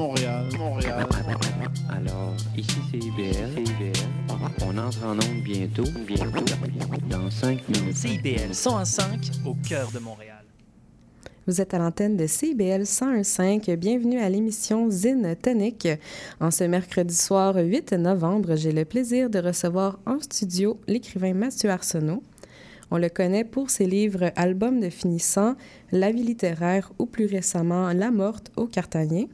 Montréal, Montréal. Alors, ici c'est IBL. CIBL. On entre en onde bientôt, bientôt, dans 5 minutes. CIBL 105 au cœur de Montréal. Vous êtes à l'antenne de CBL 101.5. Bienvenue à l'émission Zine Tonic. En ce mercredi soir 8 novembre, j'ai le plaisir de recevoir en studio l'écrivain Mathieu Arsenault. On le connaît pour ses livres Albums de finissant, La vie littéraire ou plus récemment La morte au Cartagnier.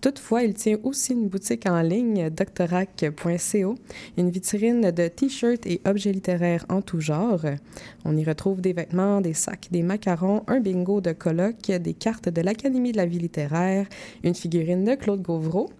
Toutefois, il tient aussi une boutique en ligne, doctorac.co, une vitrine de t-shirts et objets littéraires en tout genre. On y retrouve des vêtements, des sacs, des macarons, un bingo de colloque, des cartes de l'Académie de la vie littéraire, une figurine de Claude Gauvreau.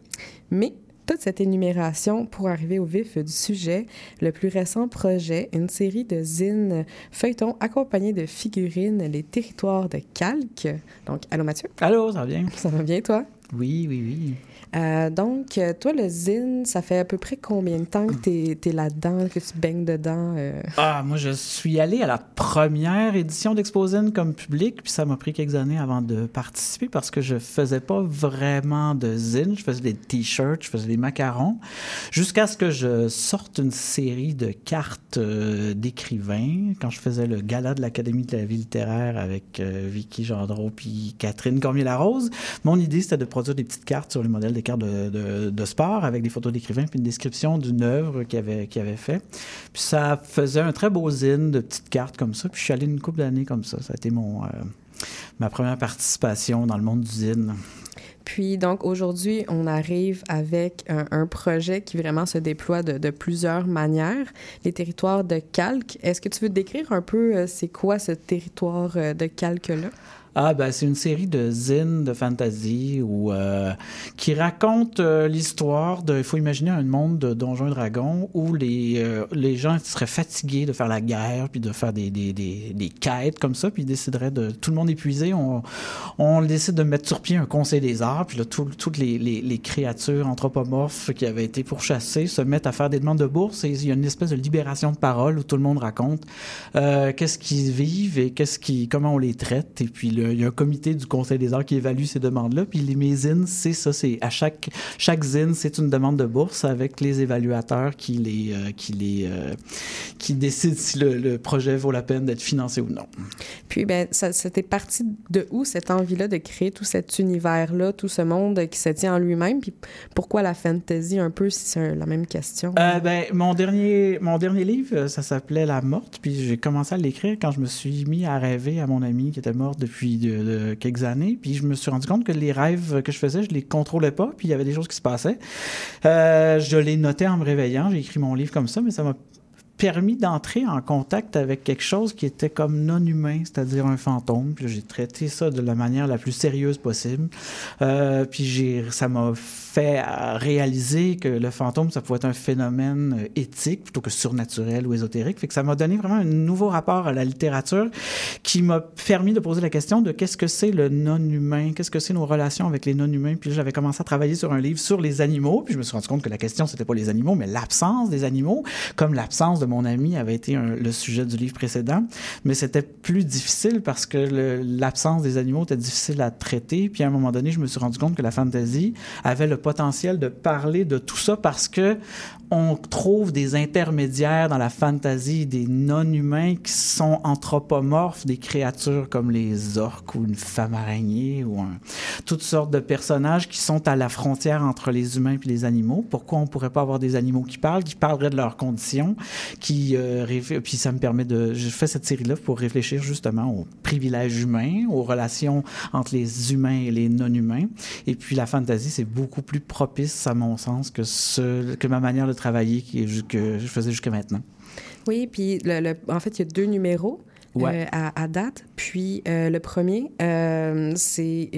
Mais toute cette énumération pour arriver au vif du sujet, le plus récent projet, une série de zines feuilletons accompagnés de figurines, les territoires de calque. Donc, allô Mathieu? Allô, ça va bien? Ça va bien, toi? Oui, oui, oui. Euh, donc, euh, toi, le zine, ça fait à peu près combien de temps que tu es, là-dedans, que tu baignes dedans? euh? Ah, moi, je suis allé à la première édition d'Exposine comme public, puis ça m'a pris quelques années avant de participer parce que je faisais pas vraiment de zine. Je faisais des t-shirts, je faisais des macarons, jusqu'à ce que je sorte une série de cartes euh, d'écrivains. Quand je faisais le gala de l'Académie de la vie littéraire avec Vicky Gendreau puis Catherine Cormier-Larose, mon idée, c'était de produire des petites cartes sur le modèle des cartes de, de- sport avec des photos d'écrivains puis une description d'une œuvre qu'il avait, qu'il avait fait. Puis ça faisait un très beau zine de petites cartes comme ça. Puis je suis allé une couple d'années comme ça. Ça a été mon, euh, ma première participation dans le monde du zine. Puis, donc, aujourd'hui, on arrive avec un, projet qui vraiment se déploie de, de plusieurs manières, les territoires de calque. Est-ce que tu veux décrire un peu euh, c'est quoi ce territoire euh, de calque-là? Ah, ben, c'est une série de zines de fantasy où, euh, qui raconte euh, l'histoire de. Il faut imaginer un monde de Donjons et Dragons où les, euh, les gens seraient fatigués de faire la guerre puis de faire des, des, des, des quêtes comme ça, puis ils décideraient de. Tout le monde épuisé, on, on décide de mettre sur pied un conseil des arts, puis là, tout- toutes les, les, créatures anthropomorphes qui avaient été pourchassées se mettent à faire des demandes de bourse et il y a une espèce de libération de parole où tout le monde raconte euh, qu'est-ce qu'ils vivent et qu'est-ce qui, comment on les traite. Et puis, le- il y a un comité du Conseil des arts qui évalue ces demandes-là. Puis, les mes zines, c'est ça. C'est à chaque, chaque zine, c'est une demande de bourse avec les évaluateurs qui les, euh, qui les, euh, qui décident si le, le projet vaut la peine d'être financé ou non. Puis, ben, ça, c'était parti de où cette envie-là de créer tout cet univers-là, tout ce monde qui se tient en lui-même? Puis, pourquoi la fantasy un peu, si c'est la même question? Euh, ben, mon dernier, mon dernier livre, euh, ça s'appelait La Morte, puis j'ai commencé à l'écrire quand je me suis mis à rêver à mon ami qui était mort depuis de, de quelques années, puis je me suis rendu compte que les rêves que je faisais, je les contrôlais pas, puis il y avait des choses qui se passaient. Euh, je les notais en me réveillant, j'ai écrit mon livre comme ça, mais ça m'a permis d'entrer en contact avec quelque chose qui était comme non humain, c'est-à-dire un fantôme. Puis j'ai traité ça de la manière la plus sérieuse possible. Euh, puis j'ai, ça m'a fait réaliser que le fantôme, ça pouvait être un phénomène euh, éthique plutôt que surnaturel ou ésotérique. Fait que ça m'a donné vraiment un nouveau rapport à la littérature qui m'a permis de poser la question de qu'est-ce que c'est le non-humain, qu'est-ce que c'est nos relations avec les non-humains? Puis j'avais commencé à travailler sur un livre sur les animaux. Puis je me suis rendu compte que la question, c'était pas les animaux, mais l'absence des animaux, comme l'absence de mon ami avait été le sujet du livre précédent. Mais c'était plus difficile parce que l'absence des animaux était difficile à traiter. Puis à un moment donné, je me suis rendu compte que la fantasy avait le potentiel de parler de tout ça parce que on trouve des intermédiaires dans la fantasy, des non-humains qui sont anthropomorphes, des créatures comme les orques ou une femme araignée ou toutes sortes de personnages qui sont à la frontière entre les humains et les animaux. Pourquoi on pourrait pas avoir des animaux qui parlent, qui parleraient de leurs conditions, qui euh, puis ça me permet de, je fais cette série-là pour réfléchir justement aux privilèges humains, aux relations entre les humains et les non-humains. Et puis la fantasy, c'est beaucoup plus propice à mon sens que que ma manière de travailler que je faisais jusqu'à maintenant. Oui, puis le, le- en fait, il y a deux numéros. Ouais. euh, à, à date. Puis euh, le premier, euh, c'est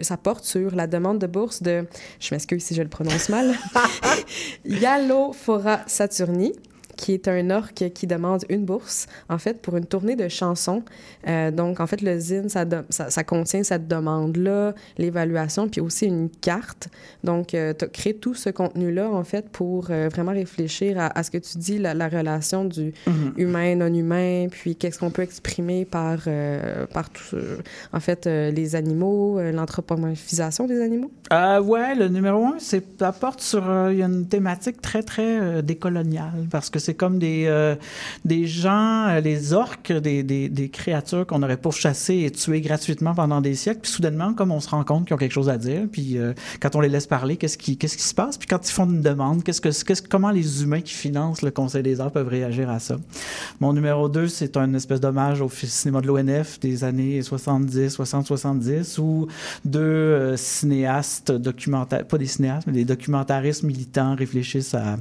ça porte sur la demande de bourse de, je m'excuse si je le prononce mal, Yalophora Saturni, qui est un orque qui demande une bourse, en fait, pour une tournée de chansons. Euh, donc, en fait, le zine, ça, de- ça, ça contient cette demande-là, l'évaluation, puis aussi une carte. Donc, tu as créé tout ce contenu-là, en fait, pour euh, vraiment réfléchir à, à ce que tu dis, la, la relation du humain, non-humain, puis qu'est-ce qu'on peut exprimer par, euh, par tout, en fait, euh, les animaux, euh, l'anthropomorphisation des animaux. Euh, ouais, le numéro un, c'est ça porte sur euh, il y a une thématique très très euh, décoloniale parce que c'est comme des euh, des gens, euh, les orques, des, des, créatures qu'on aurait pourchassées et tuées gratuitement pendant des siècles, puis soudainement, comme on se rend compte qu'ils ont quelque chose à dire, puis euh, quand on les laisse parler, qu'est-ce qui qu'est-ce qui se passe, puis quand ils font une demande, qu'est-ce que qu'est-ce comment les humains qui financent le Conseil des arts peuvent réagir à ça? Mon numéro 2, c'est un espèce d'hommage au cinéma de l'ONF des années 70, 60, 70, où deux cinéastes documentaires, pas des cinéastes, mais des documentaristes militants réfléchissent à,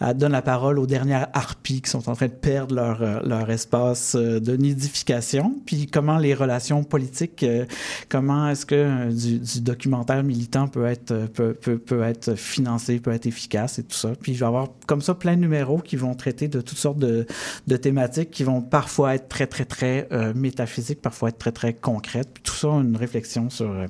à la parole aux dernières harpies qui sont en train de perdre leur, euh, leur espace euh, de nidification, puis comment les relations politiques, euh, comment est-ce que du, du documentaire militant peut être, peut, peut, peut être financé, peut être efficace et tout ça. Puis je vais avoir comme ça plein de numéros qui vont traiter de toutes sortes de, de thématiques qui vont parfois être très, très, très euh, métaphysiques, parfois être très, très concrètes. Puis tout ça, une réflexion sur euh,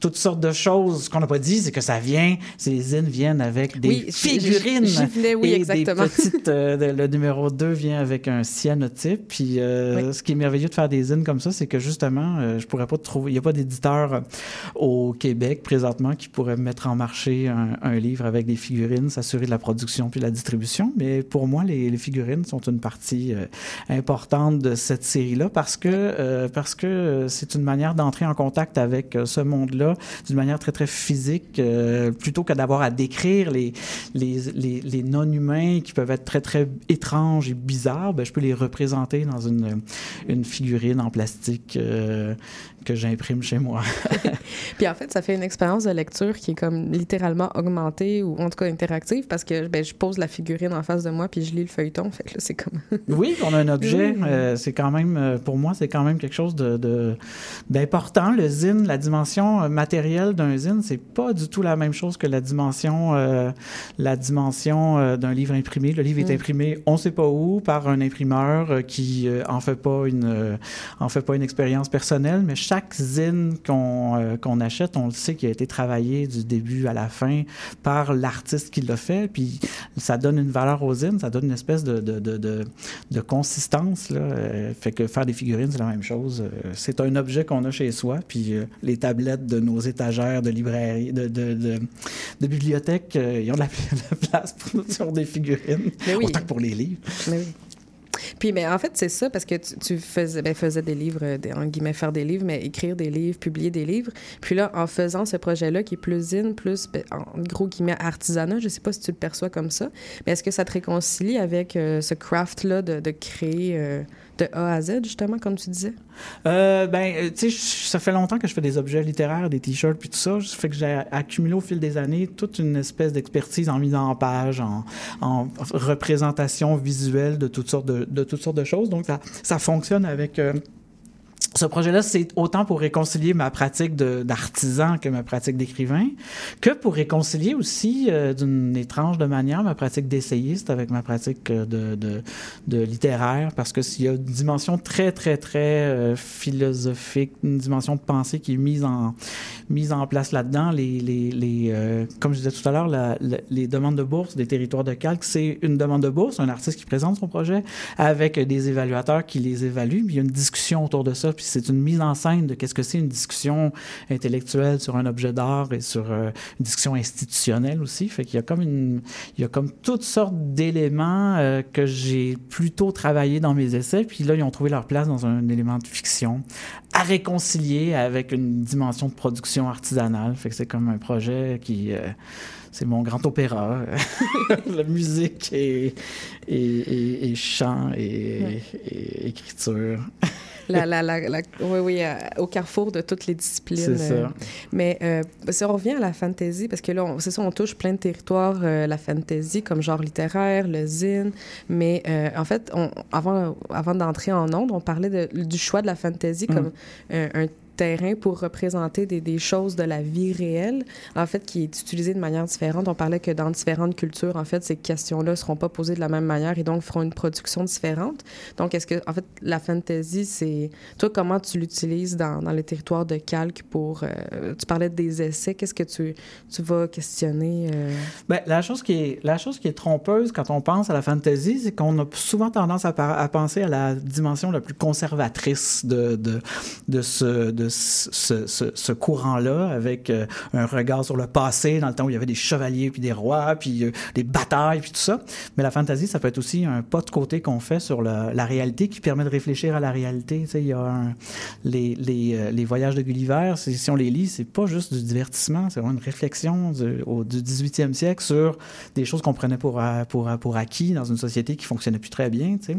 toutes sortes de choses. Ce qu'on n'a pas dit, c'est que ça vient, ces zines viennent avec des Oui, figurines. j- j'y venais, oui, et exactement. Des petites, euh, le numéro 2 vient avec un cyanotype. Puis euh, Oui. ce qui est merveilleux de faire des zines comme ça, c'est que justement, euh, je pourrais pas trouver, il n'y a pas d'éditeur euh, au Québec présentement qui pourrait mettre en marché un, un livre avec des figurines, s'assurer de la production puis de la distribution. Mais pour moi, les, les figurines sont une partie euh, importante de cette série-là parce que parce que c'est une manière d'entrer en contact avec ce monde-là d'une manière très très physique plutôt que d'avoir à décrire les les, les, les non-humains qui peuvent être très très étranges et bizarres. Ben, je peux les représenter dans une une figurine en plastique euh, que j'imprime chez moi. Puis en fait, ça fait une expérience de lecture qui est comme littéralement augmentée ou en tout cas interactive parce que ben, je pose la figurine en face de moi puis je lis le feuilleton. Fait que là, c'est comme. Oui, on a un objet. Euh, c'est quand même, euh, pour moi, c'est quand même quelque chose de, d'important. Le zine, la dimension euh, matérielle d'un zine, c'est pas du tout la même chose que la dimension, euh, la dimension euh, d'un livre imprimé. Le livre est Mm. imprimé, on sait pas où, par un imprimeur qui en fait pas une, en fait pas une expérience personnelle, mais chaque zine qu'on euh, achète, on le sait qu'il a été travaillé du début à la fin par l'artiste qui l'a fait. Puis ça donne une valeur aux zines, ça donne une espèce de, de, de, de, de consistance. Là. Euh, fait que faire des figurines, c'est la même chose. Euh, c'est un objet qu'on a chez soi. Puis euh, les tablettes de nos étagères de librairie, de, de, bibliothèque, ils ont de la, place pour, sur des figurines. Mais oui. Autant que pour les livres. Mais oui. Puis, mais en fait, c'est ça, parce que tu, faisais, ben, faisais des livres, euh, en guillemets, faire des livres, mais écrire des livres, publier des livres. Puis là, en faisant ce projet-là, qui est plus in, plus, ben, en gros guillemets, artisanat, je sais pas si tu le perçois comme ça, mais est-ce que ça te réconcilie avec euh, ce craft-là de, de créer euh, de A à Z, justement, comme tu disais? Euh, ben, euh, tu sais, ça fait longtemps que je fais des objets littéraires, des t-shirts, puis tout ça. Ça fait que j'ai accumulé au fil des années toute une espèce d'expertise en mise en page, en, en représentation visuelle de toutes sortes de, de toutes sortes de choses. Donc, ça, ça fonctionne avec. euh, ce projet-là, c'est autant pour réconcilier ma pratique d'artisan que ma pratique d'écrivain, que pour réconcilier aussi euh, d'une étrange manière ma pratique d'essayiste avec ma pratique euh, de, littéraire, parce que s'il y a une dimension très, très, très euh, philosophique, une dimension de pensée qui est mise en, mise en place là-dedans, les, comme je disais tout à l'heure, les demandes de bourse des territoires de calque, c'est une demande de bourse, un artiste qui présente son projet avec des évaluateurs qui les évaluent, puis il y a une discussion autour de ça, puis c'est une mise en scène de qu'est-ce que c'est une discussion intellectuelle sur un objet d'art et sur euh, une discussion institutionnelle aussi. Fait qu'il y a comme une, il y a comme toutes sortes d'éléments euh, que j'ai plutôt travaillé dans mes essais, puis là ils ont trouvé leur place dans un élément de fiction à réconcilier avec une dimension de production artisanale. Fait que c'est comme un projet qui... euh, c'est mon grand opéra. la musique et, et, et- et chant et, et écriture. La, la, la, la- oui, oui, euh, au carrefour de toutes les disciplines. C'est euh, ça. Mais euh, si on revient à la fantasy, parce que là, c'est ça, on touche plein de territoires, euh, la fantasy comme genre littéraire, le zine, mais euh, en fait, on, avant, avant d'entrer en ondes, on parlait de- du choix de la fantasy Mm. comme un, un terrain pour représenter des, choses de la vie réelle, en fait, qui est utilisé de manière différente. On parlait que dans différentes cultures, en fait, ces questions-là ne seront pas posées de la même manière et donc feront une production différente. Donc, est-ce que, en fait, la fantasy, c'est... Toi, comment tu l'utilises dans, dans les territoires de calque pour... euh, tu parlais des essais. Qu'est-ce que tu, vas questionner? euh? Ben, la, chose qui est, la chose qui est trompeuse quand on pense à la fantasy, c'est qu'on a souvent tendance à, penser à la dimension la plus conservatrice de ce, de ce, courant-là, avec euh, un regard sur le passé, dans le temps où il y avait des chevaliers, puis des rois, puis euh, des batailles, puis tout ça. Mais la fantasy, ça peut être aussi un pas de côté qu'on fait sur la, réalité qui permet de réfléchir à la réalité. Tu sais, il y a les, euh, les voyages de Gulliver, si on les lit, c'est pas juste du divertissement, c'est vraiment une réflexion du, au, du 18e siècle sur des choses qu'on prenait pour, pour, acquis dans une société qui fonctionnait plus très bien. tu sais.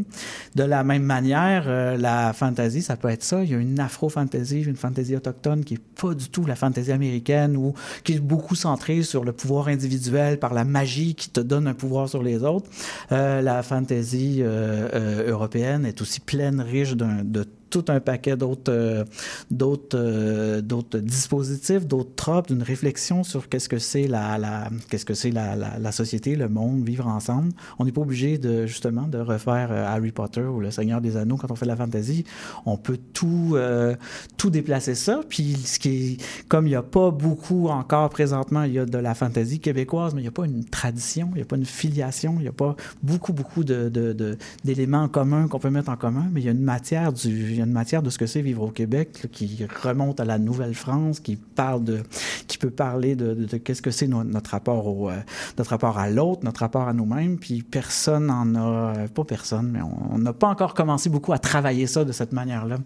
De la même manière, la fantasy, ça peut être ça. Il y a une afro-fantasy, une fantasy autochtone qui est pas du tout la fantasy américaine ou qui est beaucoup centrée sur le pouvoir individuel par la magie qui te donne un pouvoir sur les autres. Euh, la fantasy euh, euh, européenne est aussi pleine, riche de tout un paquet d'autres euh, d'autres euh, d'autres dispositifs, d'autres tropes, d'une réflexion sur qu'est-ce que c'est la, la qu'est-ce que la, la, la société, le monde, vivre ensemble. On n'est pas obligé de justement de refaire euh, Harry Potter ou le Seigneur des Anneaux quand on fait de la fantasy. On peut tout tout déplacer ça. Puis ce qui comme il n'y a pas beaucoup encore présentement, il y a de la fantasy québécoise, mais il n'y a pas une tradition, il n'y a pas une filiation, il n'y a pas beaucoup beaucoup de, d'éléments en commun qu'on peut mettre en commun, mais il y a une matière du une matière de ce que c'est vivre au Québec qui remonte à la Nouvelle-France, qui parle de qui peut parler de, qu'est-ce que c'est no- notre rapport au euh, notre rapport à l'autre, notre rapport à nous-mêmes, puis personne en a pas personne, mais on n'a pas encore commencé beaucoup à travailler ça de cette manière-là.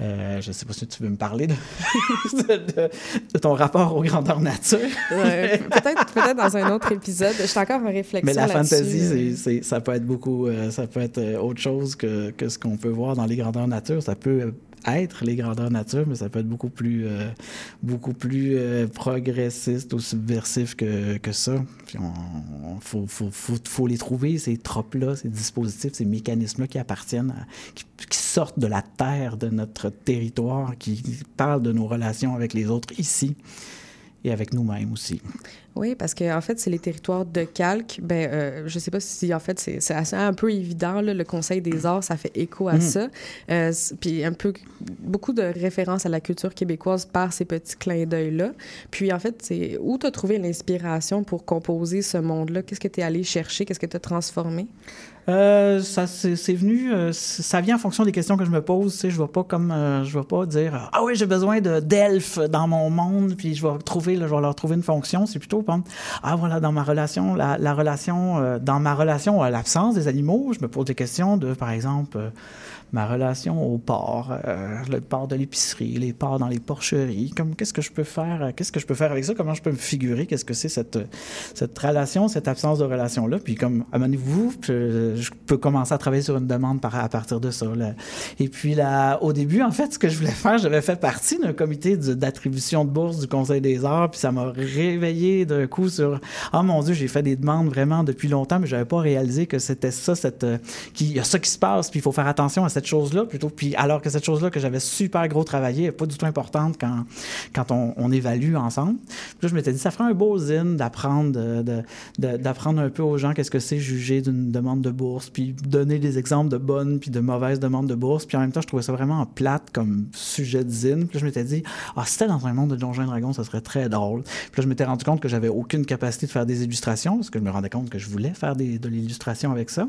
Euh, je ne sais pas si tu veux me parler de, de, de- de ton rapport aux grandeurs nature. Ouais, peut-être dans un autre épisode. Je suis encore en réflexion Mais la fantasy, ça peut être beaucoup, euh, ça peut être euh, autre chose que, que ce qu'on peut voir dans les grandeurs nature. Ça peut être les grandeurs nature, mais ça peut être beaucoup plus, euh, beaucoup plus euh, progressiste ou subversif que, que ça. Puis on, on- faut, faut, faut, faut les trouver, ces tropes-là, ces dispositifs, ces mécanismes-là qui appartiennent, à- qui, qui sortent de la terre de notre territoire, qui parlent de nos relations avec les autres ici et avec nous-mêmes aussi. Oui, parce que en fait, c'est les territoires de calque. Ben, euh, je sais pas si en fait c'est assez un peu évident. là, le Conseil des Arts, ça fait écho à Mhm. ça. Euh, puis un peu beaucoup de références à la culture québécoise par ces petits clins d'œil là. Puis en fait, c'est où tu as trouvé l'inspiration pour composer ce monde-là? Qu'est-ce que tu es allé chercher? Qu'est-ce que tu as transformé? Euh, ça c'est venu, euh, ça vient en fonction des questions que je me pose. Tu sais, je vais pas comme, euh, je vais pas dire ah oui j'ai besoin de d'elfes dans mon monde puis je vais trouver, là, je vais leur trouver une fonction. C'est plutôt prendre ah voilà dans ma relation, la, la relation, euh, dans ma relation à l'absence des animaux, je me pose des questions de par exemple. Euh, ma relation au porc, euh, le porc de l'épicerie, les porcs dans les porcheries, comme qu'est-ce que je peux faire, euh, qu'est-ce que je peux faire avec ça, comment je peux me figurer, qu'est-ce que c'est cette cette relation, cette absence de relation là, puis comme amenez-vous, je, je peux commencer à travailler sur une demande à partir de ça. Et puis là, au début, en fait, ce que je voulais faire, j'avais fait partie d'un comité de- d'attribution de bourse du Conseil des Arts, puis ça m'a réveillé d'un coup sur ah mon Dieu, j'ai fait des demandes vraiment depuis longtemps, mais j'avais pas réalisé que c'était ça, cette euh, qu'il y a ça qui se passe, puis il faut faire attention à cette chose-là plutôt. Puis alors que cette chose-là que j'avais super gros travaillé est pas du tout importante quand quand on, évalue ensemble. Puis là, je m'étais dit, ça ferait un beau zine d'apprendre de- d'apprendre un peu aux gens qu'est-ce que c'est juger d'une demande de bourse, puis donner des exemples de bonnes puis de mauvaises demandes de bourse. Puis en même temps, je trouvais ça vraiment plate comme sujet de zine. Puis là, je m'étais dit, ah, si c'était dans un monde de Donjons et Dragons, ça serait très drôle. Puis là, je m'étais rendu compte que j'avais aucune capacité de faire des illustrations, parce que je me rendais compte que je voulais faire des, de l'illustration avec ça.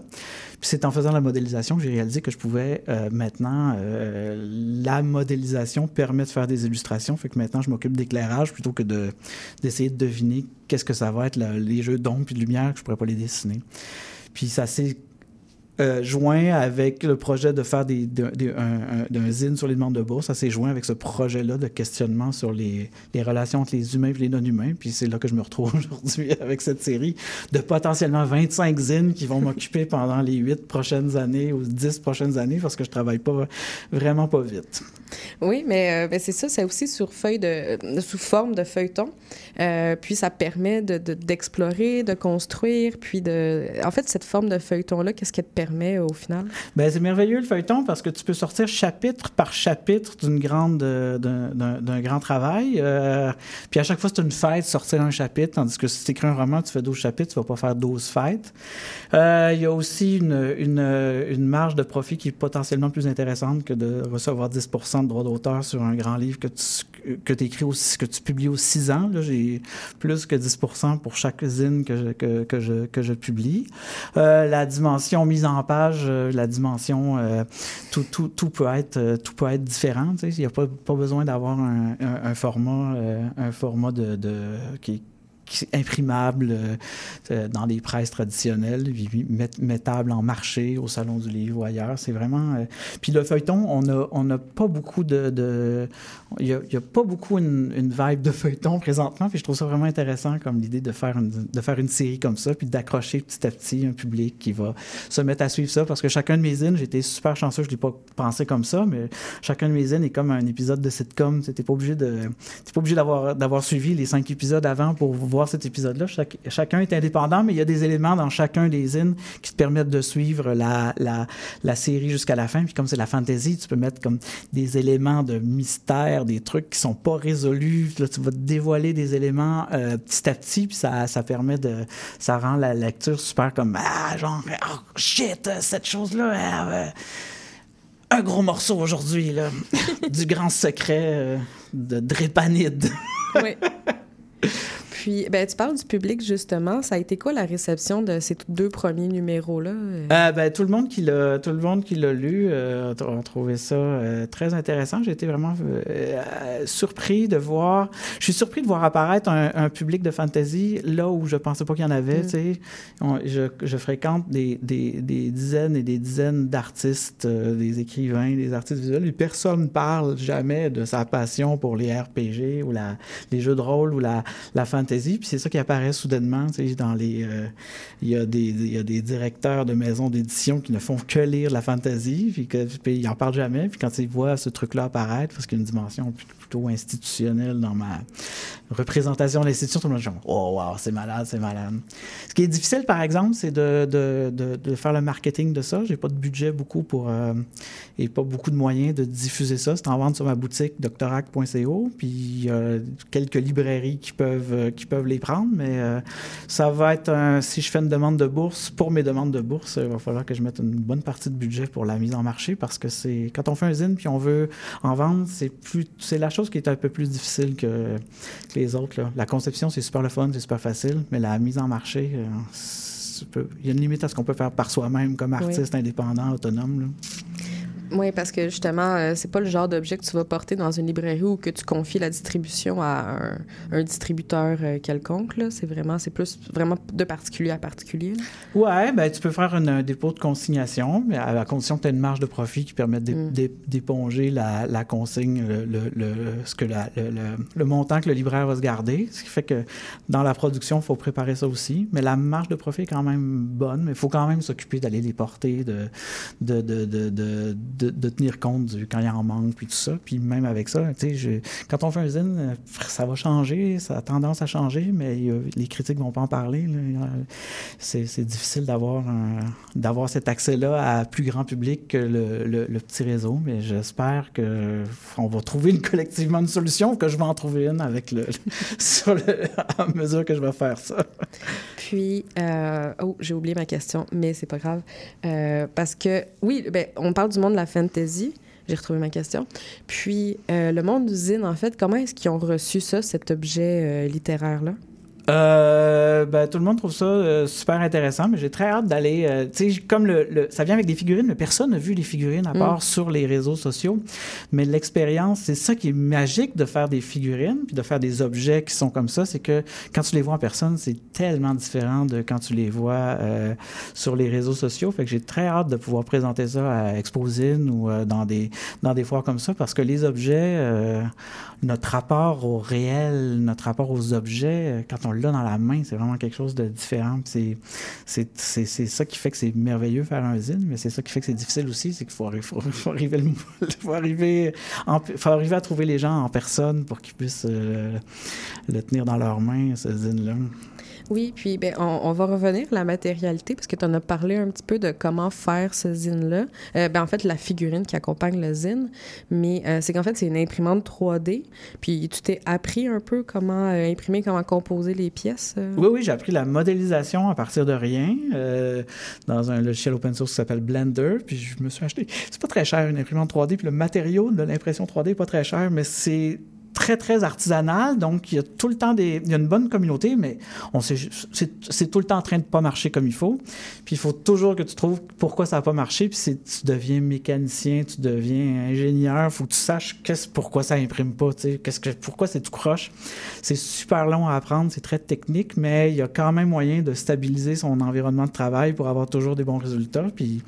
Puis c'est en faisant la modélisation que j'ai réalisé que je pouvais euh, maintenant, euh, la modélisation permet de faire des illustrations. Fait que maintenant, je m'occupe d'éclairage plutôt que de, d'essayer de deviner qu'est-ce que ça va être, les jeux d'ombre puis de lumière, que je pourrais pas les dessiner. Puis ça s'est euh, joint avec le projet de faire des, de- de- un, un- d'un zine sur les demandes de bourse. Ça s'est joint avec ce projet-là de questionnement sur les, relations entre les humains et les non-humains. Puis c'est là que je me retrouve aujourd'hui avec cette série de potentiellement 25 zines qui vont m'occuper pendant les 8 prochaines années ou 10 prochaines années parce que je travaille pas vraiment pas vite. Oui, mais euh, ben, c'est ça, c'est aussi sous forme de feuilleton. Euh, puis ça permet de- de- d'explorer, de, construire, puis de... En fait, cette forme de feuilleton-là, qu'est-ce qu'elle te permet Ben, c'est merveilleux le feuilleton parce que tu peux sortir chapitre par chapitre euh, d'un, grand travail. euh, puis à chaque fois, c'est une fête sortir un chapitre, tandis que si tu écris un roman, tu fais 12 chapitres, tu vas pas faire 12 fêtes. Euh, Il y a aussi une, marge de profit qui est potentiellement plus intéressante que de recevoir 10% de droits d'auteur sur un grand livre que tu que écris aussi, que tu publies aux 6 ans. J'ai plus que 10% pour chaque zine que je, que, je, que je publie. La dimension mise en page, euh, la dimension, euh, tout, tout, tout, peut être, euh, tout peut être différent. tu sais. Il n'y a pas, pas besoin d'avoir un, un- un format, un format de, de, qui, imprimable euh, euh, dans les presses traditionnelles, mettable en marché au Salon du Livre ou ailleurs. C'est vraiment... euh, Puis le feuilleton, on n'a on a pas beaucoup de... Il n'y a, pas beaucoup une, vibe de feuilleton présentement, puis je trouve ça vraiment intéressant comme l'idée de faire une, de faire une série comme ça, puis d'accrocher petit à petit un public qui va se mettre à suivre ça, parce que chacun de mes zines, j'étais super chanceux, je ne l'ai pas pensé comme ça, mais chacun de mes zines est comme un épisode de sitcom. Tu n'es pas obligé d'avoir suivi les cinq épisodes avant pour voir cet épisode-là. Chaque- chacun est indépendant, mais il y a des éléments dans chacun des zines qui te permettent de suivre la, la, la série jusqu'à la fin. Puis comme c'est la fantasy, tu peux mettre comme des éléments de mystère, des trucs qui sont pas résolus. Là, tu vas te dévoiler des éléments euh, petit à petit, puis ça, ça permet de... Ça rend la lecture super comme... Ah, genre, oh, shit, cette chose-là... ah, un gros morceau aujourd'hui, là, du grand secret euh, de Drépanide. Oui. Puis, ben, tu parles du public, justement. Ça a été quoi la réception de ces deux premiers numéros-là? Euh, Euh, ben, tout le monde qui l'a, tout le monde qui l'a lu euh, a tr- a trouvé ça euh, très intéressant. J'ai été vraiment surpris de voir. Je suis surpris de voir apparaître un, un public de fantasy là où je pensais pas qu'il y en avait. Mm. tu sais. Je, je fréquente des, des, des dizaines et des dizaines d'artistes, des écrivains, des artistes visuels, et personne ne parle jamais de sa passion pour les RPG ou la, les jeux de rôle ou la, la fantasy. Puis c'est ça qui apparaît soudainement, il y, a des, directeurs de maisons d'édition qui ne font que lire la fantasy, puis, que, ils n'en parlent jamais. Puis quand ils voient ce truc-là apparaître, parce qu'il y a une dimension plutôt institutionnelle dans ma représentation de l'institution, tout le monde dit « Oh, c'est malade, c'est malade ». Ce qui est difficile, par exemple, c'est de, faire le marketing de ça. J'ai pas de budget beaucoup pour... euh, et pas beaucoup de moyens de diffuser ça. C'est en vente sur ma boutique doctorac.co, puis a quelques librairies qui peuvent, euh, qui peuvent les prendre, mais euh, ça va être un... Si je fais une demande de bourse, pour mes demandes de bourse, il va falloir que je mette une bonne partie de budget pour la mise en marché, parce que c'est... Quand on fait un zine puis on veut en vendre, c'est plus... C'est la chose qui est un peu plus difficile que, que les autres. là. La conception, c'est super le fun, c'est super facile, mais la mise en marché... euh, Il y a une limite à ce qu'on peut faire par soi-même comme Oui. artiste indépendant, autonome. là. Oui, parce que justement, euh, c'est pas le genre d'objet que tu vas porter dans une librairie ou que tu confies la distribution à un, un distributeur euh, quelconque. C'est vraiment, c'est plus vraiment de particulier à particulier. Ouais, ben tu peux faire une- un dépôt de consignation, mais à la condition que tu aies une marge de profit qui permette Mm. d'é- d'éponger la, la consigne, le, le- le- ce que la- le, le- le montant que le libraire va se garder. Ce qui fait que dans la production, il faut préparer ça aussi. Mais la marge de profit est quand même bonne, mais il faut quand même s'occuper d'aller les porter, de, de, de, de, de, tenir compte du, quand il en manque, puis tout ça. Puis même avec ça, je- quand on fait un zine, euh, ça va changer, ça a tendance à changer, mais y les critiques vont pas en parler. y c'est difficile d'avoir cet accès-là à plus grand public que le, petit réseau, mais j'espère que on va trouver collectivement une solution, que je vais en trouver une avec le, à mesure que je vais faire ça. Puis, euh, oh, j'ai oublié ma question, mais c'est pas grave. Euh, parce que, oui, ben, on parle du monde de la fantasy. J'ai retrouvé ma question. Puis, euh, le monde du zine, en fait, comment est-ce qu'ils ont reçu ça, cet objet euh, littéraire-là? Euh, ben, tout le monde trouve ça euh, super intéressant, mais j'ai très hâte d'aller. euh, tu sais, comme le, le- ça vient avec des figurines, mais personne n'a vu les figurines à part sur les réseaux sociaux. Mais l'expérience, c'est ça qui est magique de faire des figurines, puis de faire des objets qui sont comme ça, c'est que quand tu les vois en personne, c'est tellement différent de quand tu les vois euh, sur les réseaux sociaux. Fait que j'ai très hâte de pouvoir présenter ça à Exposine ou euh, dans des dans des foires comme ça, parce que les objets, euh, notre rapport au réel, notre rapport aux objets, quand on l'a dans la main, c'est vraiment quelque chose de différent. C'est, ça qui fait que c'est merveilleux faire un zine, mais c'est ça qui fait que c'est difficile aussi, c'est qu'il faut, faut, arriver, le- faut arriver, faut arriver à trouver les gens en personne pour qu'ils puissent euh, le tenir dans leurs mains, ce zine-là. Oui, puis ben, on, va revenir à la matérialité parce que tu en as parlé un petit peu de comment faire ce zine-là. Euh, ben, en fait, la figurine qui accompagne le zine, mais euh, c'est qu'en fait, c'est une imprimante 3D. Puis tu t'es appris un peu comment euh, imprimer, comment composer les pièces. Oui, oui, j'ai appris la modélisation à partir de rien dans un logiciel open source qui s'appelle Blender. Puis je me suis acheté. C'est pas très cher une imprimante 3D. Puis le matériau de l'impression 3D est pas très cher, mais c'est très, très artisanal. Donc, il y a tout le temps des. Il y a une bonne communauté, mais on c'est, tout le temps en train de pas marcher comme il faut. Puis il faut toujours que tu trouves pourquoi ça n'a pas marché. Puis tu deviens mécanicien, tu deviens ingénieur. faut que tu saches qu'est-ce, pourquoi ça imprime pas. tu sais, que, pourquoi c'est tout croche. C'est super long à apprendre, c'est très technique, mais il y a quand même moyen de stabiliser son environnement de travail pour avoir toujours des bons résultats. Puis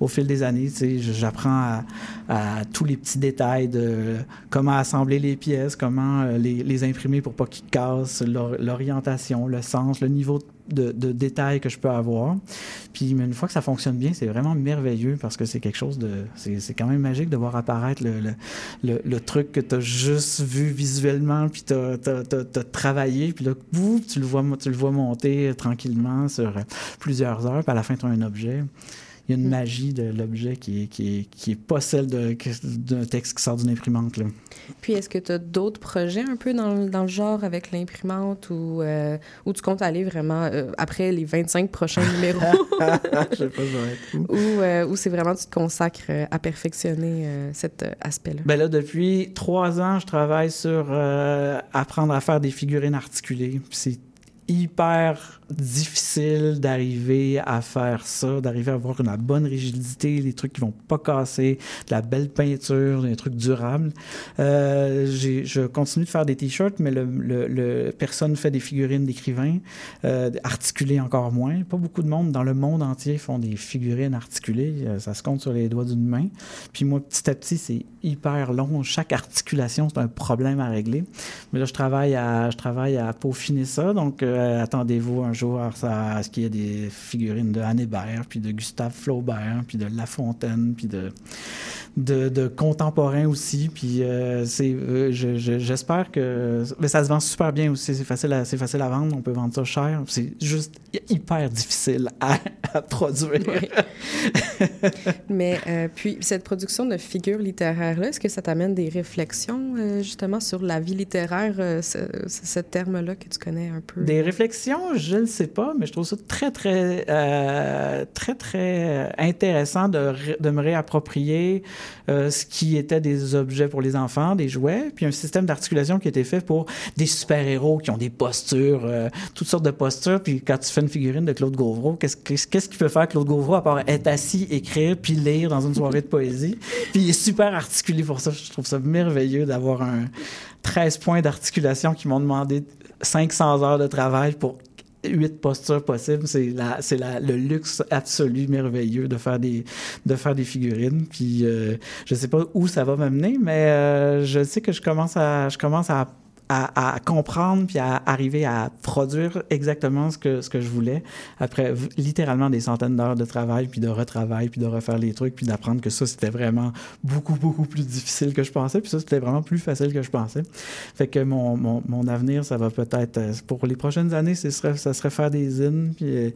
au fil des années, tu sais, j'apprends à tous les petits détails de comment assembler les pièces, comment euh, les, imprimer pour pas qu'ils cassent, l'or- l'orientation, le sens, le niveau de, détail que je peux avoir. Puis une fois que ça fonctionne bien, c'est vraiment merveilleux parce que c'est quelque chose de... C'est quand même magique de voir apparaître le, truc que tu as juste vu visuellement, puis tu as, travaillé, puis là, bouf, tu le vois, tu le vois monter tranquillement sur plusieurs heures, puis à la fin, tu as un objet. Il y a une Mm. magie de l'objet qui est, qui, est, qui est pas celle d'un texte qui sort d'une imprimante. Là. Puis est-ce que tu as d'autres projets un peu dans, le- dans le genre avec l'imprimante ou euh, où tu comptes aller vraiment euh, après les 25 prochains numéros? Je sais pas, je vais être ou euh, où c'est vraiment tu te consacres à perfectionner cet aspect-là? Ben là, depuis trois ans, je travaille sur apprendre à faire des figurines articulées. C'est hyper difficile d'arriver à faire ça, d'arriver à avoir une bonne rigidité, des trucs qui vont pas casser, de la belle peinture, des trucs durables. Euh, je continue de faire des t-shirts, mais le, le- personne fait des figurines d'écrivains, euh, articulées encore moins. Pas beaucoup de monde dans le monde entier font des figurines articulées. Euh, Ça se compte sur les doigts d'une main. Puis moi, petit à petit, c'est hyper long. Chaque articulation, c'est un problème à régler. Mais là, je travaille à, peaufiner ça. Donc, attendez-vous un jour à, ce qu'il y ait des figurines de Anne puis de Gustave Flaubert, puis de La Fontaine, puis de, de, de contemporains aussi. Puis euh, c'est, euh, je- je- j'espère que... Mais ça se vend super bien aussi. C'est facile, à, c'est facile à vendre. On peut vendre ça cher. C'est juste hyper difficile à, à produire. Oui. Mais euh, puis, cette production de figures littéraires-là, est-ce que ça t'amène des réflexions justement sur la vie littéraire, ce, ce- terme-là que tu connais un peu? Des réflexions, je ne sais pas, mais je trouve ça très, très, très, très intéressant de, de me réapproprier euh, ce qui était des objets pour les enfants, des jouets, puis un système d'articulation qui était fait pour des super-héros qui ont des postures, euh, toutes sortes de postures. Puis quand tu fais une figurine de Claude Gauvreau, qu'est-ce qu'est-ce- qu'il peut faire Claude Gauvreau à part être assis, écrire, puis lire dans une soirée de poésie? Puis il est super articulé pour ça. Je trouve ça merveilleux d'avoir un 13 points d'articulation qui m'ont demandé 500 heures de travail pour huit postures possibles. C'est la, c'est la, le luxe absolu merveilleux de faire des, de faire des figurines. Puis euh, je sais pas où ça va m'amener, mais euh, je sais que je commence à, je commence à à, comprendre puis à arriver à produire exactement ce que, ce que je voulais. Après littéralement des centaines d'heures de travail puis de retravail puis de refaire les trucs puis d'apprendre que ça c'était vraiment beaucoup beaucoup plus difficile que je pensais puis ça c'était vraiment plus facile que je pensais. Fait que mon, mon, mon avenir ça va peut-être euh, pour les prochaines années ce serait ça serait faire des zines puis euh,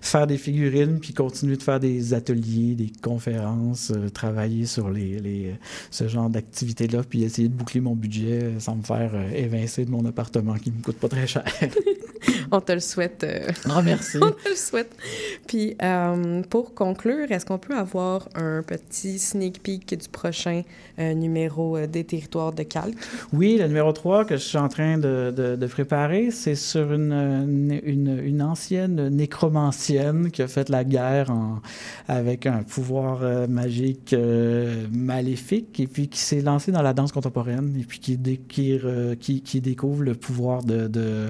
faire des figurines puis continuer de faire des ateliers des conférences euh, travailler sur les, les ce genre d'activités là puis essayer de boucler mon budget sans me faire euh, évincé de mon appartement qui me coûte pas très cher. On te le souhaite. euh, Ah, merci. On te le souhaite. Puis, euh, pour conclure, est-ce qu'on peut avoir un petit sneak peek du prochain euh, numéro euh, des territoires de calque? Oui, le numéro 3 que je suis en train de, de- de préparer, c'est sur une, une, une- une ancienne nécromancienne qui a fait la guerre en- avec un pouvoir euh, magique euh, maléfique et puis qui s'est lancée dans la danse contemporaine et puis qui, qui, re- qui- découvre le pouvoir de...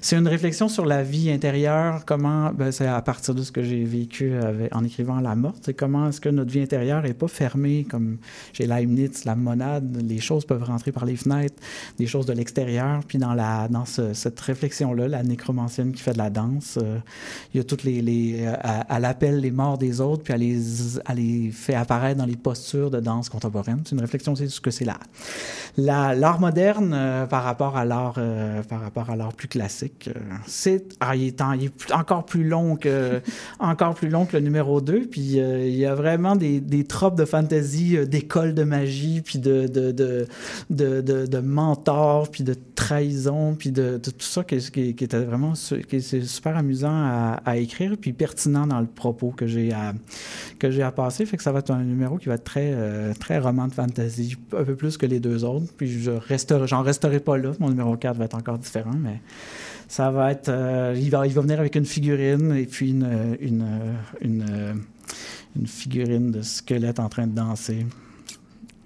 C'est une réflexion sur la vie intérieure, comment... ben, c'est à partir de ce que j'ai vécu en écrivant La Morte, comment est-ce que notre vie intérieure n'est pas fermée comme chez Leibniz, la monade, les choses peuvent rentrer par les fenêtres, des choses de l'extérieur. Puis dans, la, dans ce- cette réflexion-là, la nécromancienne qui fait de la danse, euh, il y a toutes les... euh, à- elle appelle les morts des autres, puis elle les, elle les fait apparaître dans les postures de danse contemporaine. C'est une réflexion sur ce que c'est la, la- l'art moderne euh, par rapport à l'art euh, par rapport à l'art plus classique. euh, c'est ah, il est, encore plus long que encore plus long que le numéro 2 puis euh, il y a vraiment des, des tropes de fantasy d'école de magie puis de de, de, de, de- de mentor puis de trahison puis de, tout ça qui, qui, qui était vraiment qui est super amusant à, écrire puis pertinent dans le propos que j'ai à que j'ai à passer fait que ça va être un numéro qui va être très très roman de fantasy un peu plus que les deux autres puis je resterai j'en resterai pas mon numéro 4 va être encore différent mais ça va être euh, il va il va venir avec une figurine et puis une une une figurine de squelette en train de danser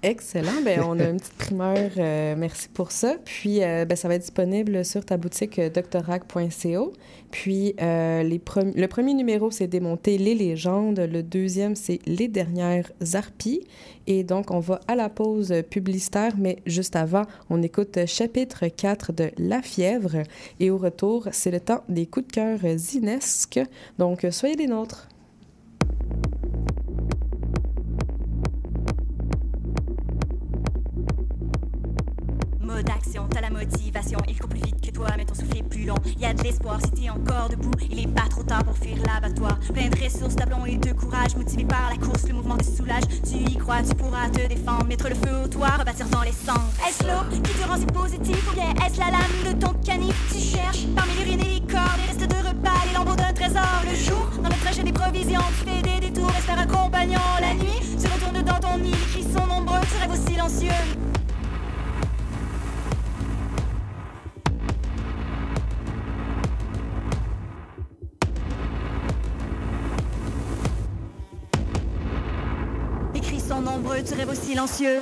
Excellent. Ben, on a une petite primeur. euh, merci pour ça. Puis, euh, ben, ça va être disponible sur ta boutique euh, doctorac.co. Puis, les le premier numéro, c'est Démonter les légendes. Le deuxième, c'est Les dernières harpies. Et donc, on va à la pause publicitaire, mais juste avant, on écoute chapitre 4 de La fièvre. Et au retour, c'est le temps des coups de cœur zinesques. Donc, soyez des nôtres. Mode action, t'as la motivation, il court plus vite que toi, mais ton souffle est plus long. Y a de l'espoir si t'es encore debout, il est pas trop tard pour fuir l'abattoir. Plein de ressources, d'aplomb et de courage, motivé par la course, le mouvement te soulage. Tu y crois, tu pourras te défendre, mettre le feu au toit, rebâtir dans les cendres. Est-ce l'eau qui te rend si positif ou bien est-ce la lame de ton canif? Tu cherches parmi l'urine et les corps, les restes de repas, les lambeaux d'un trésor. Le jour, dans le trajet des provisions, tu fais des détours, espère un compagnon. La nuit, tu retournes dans ton nid, les cris sont nombreux, tu rêves au silencieux. Nombreux, tu rêves au silencieux.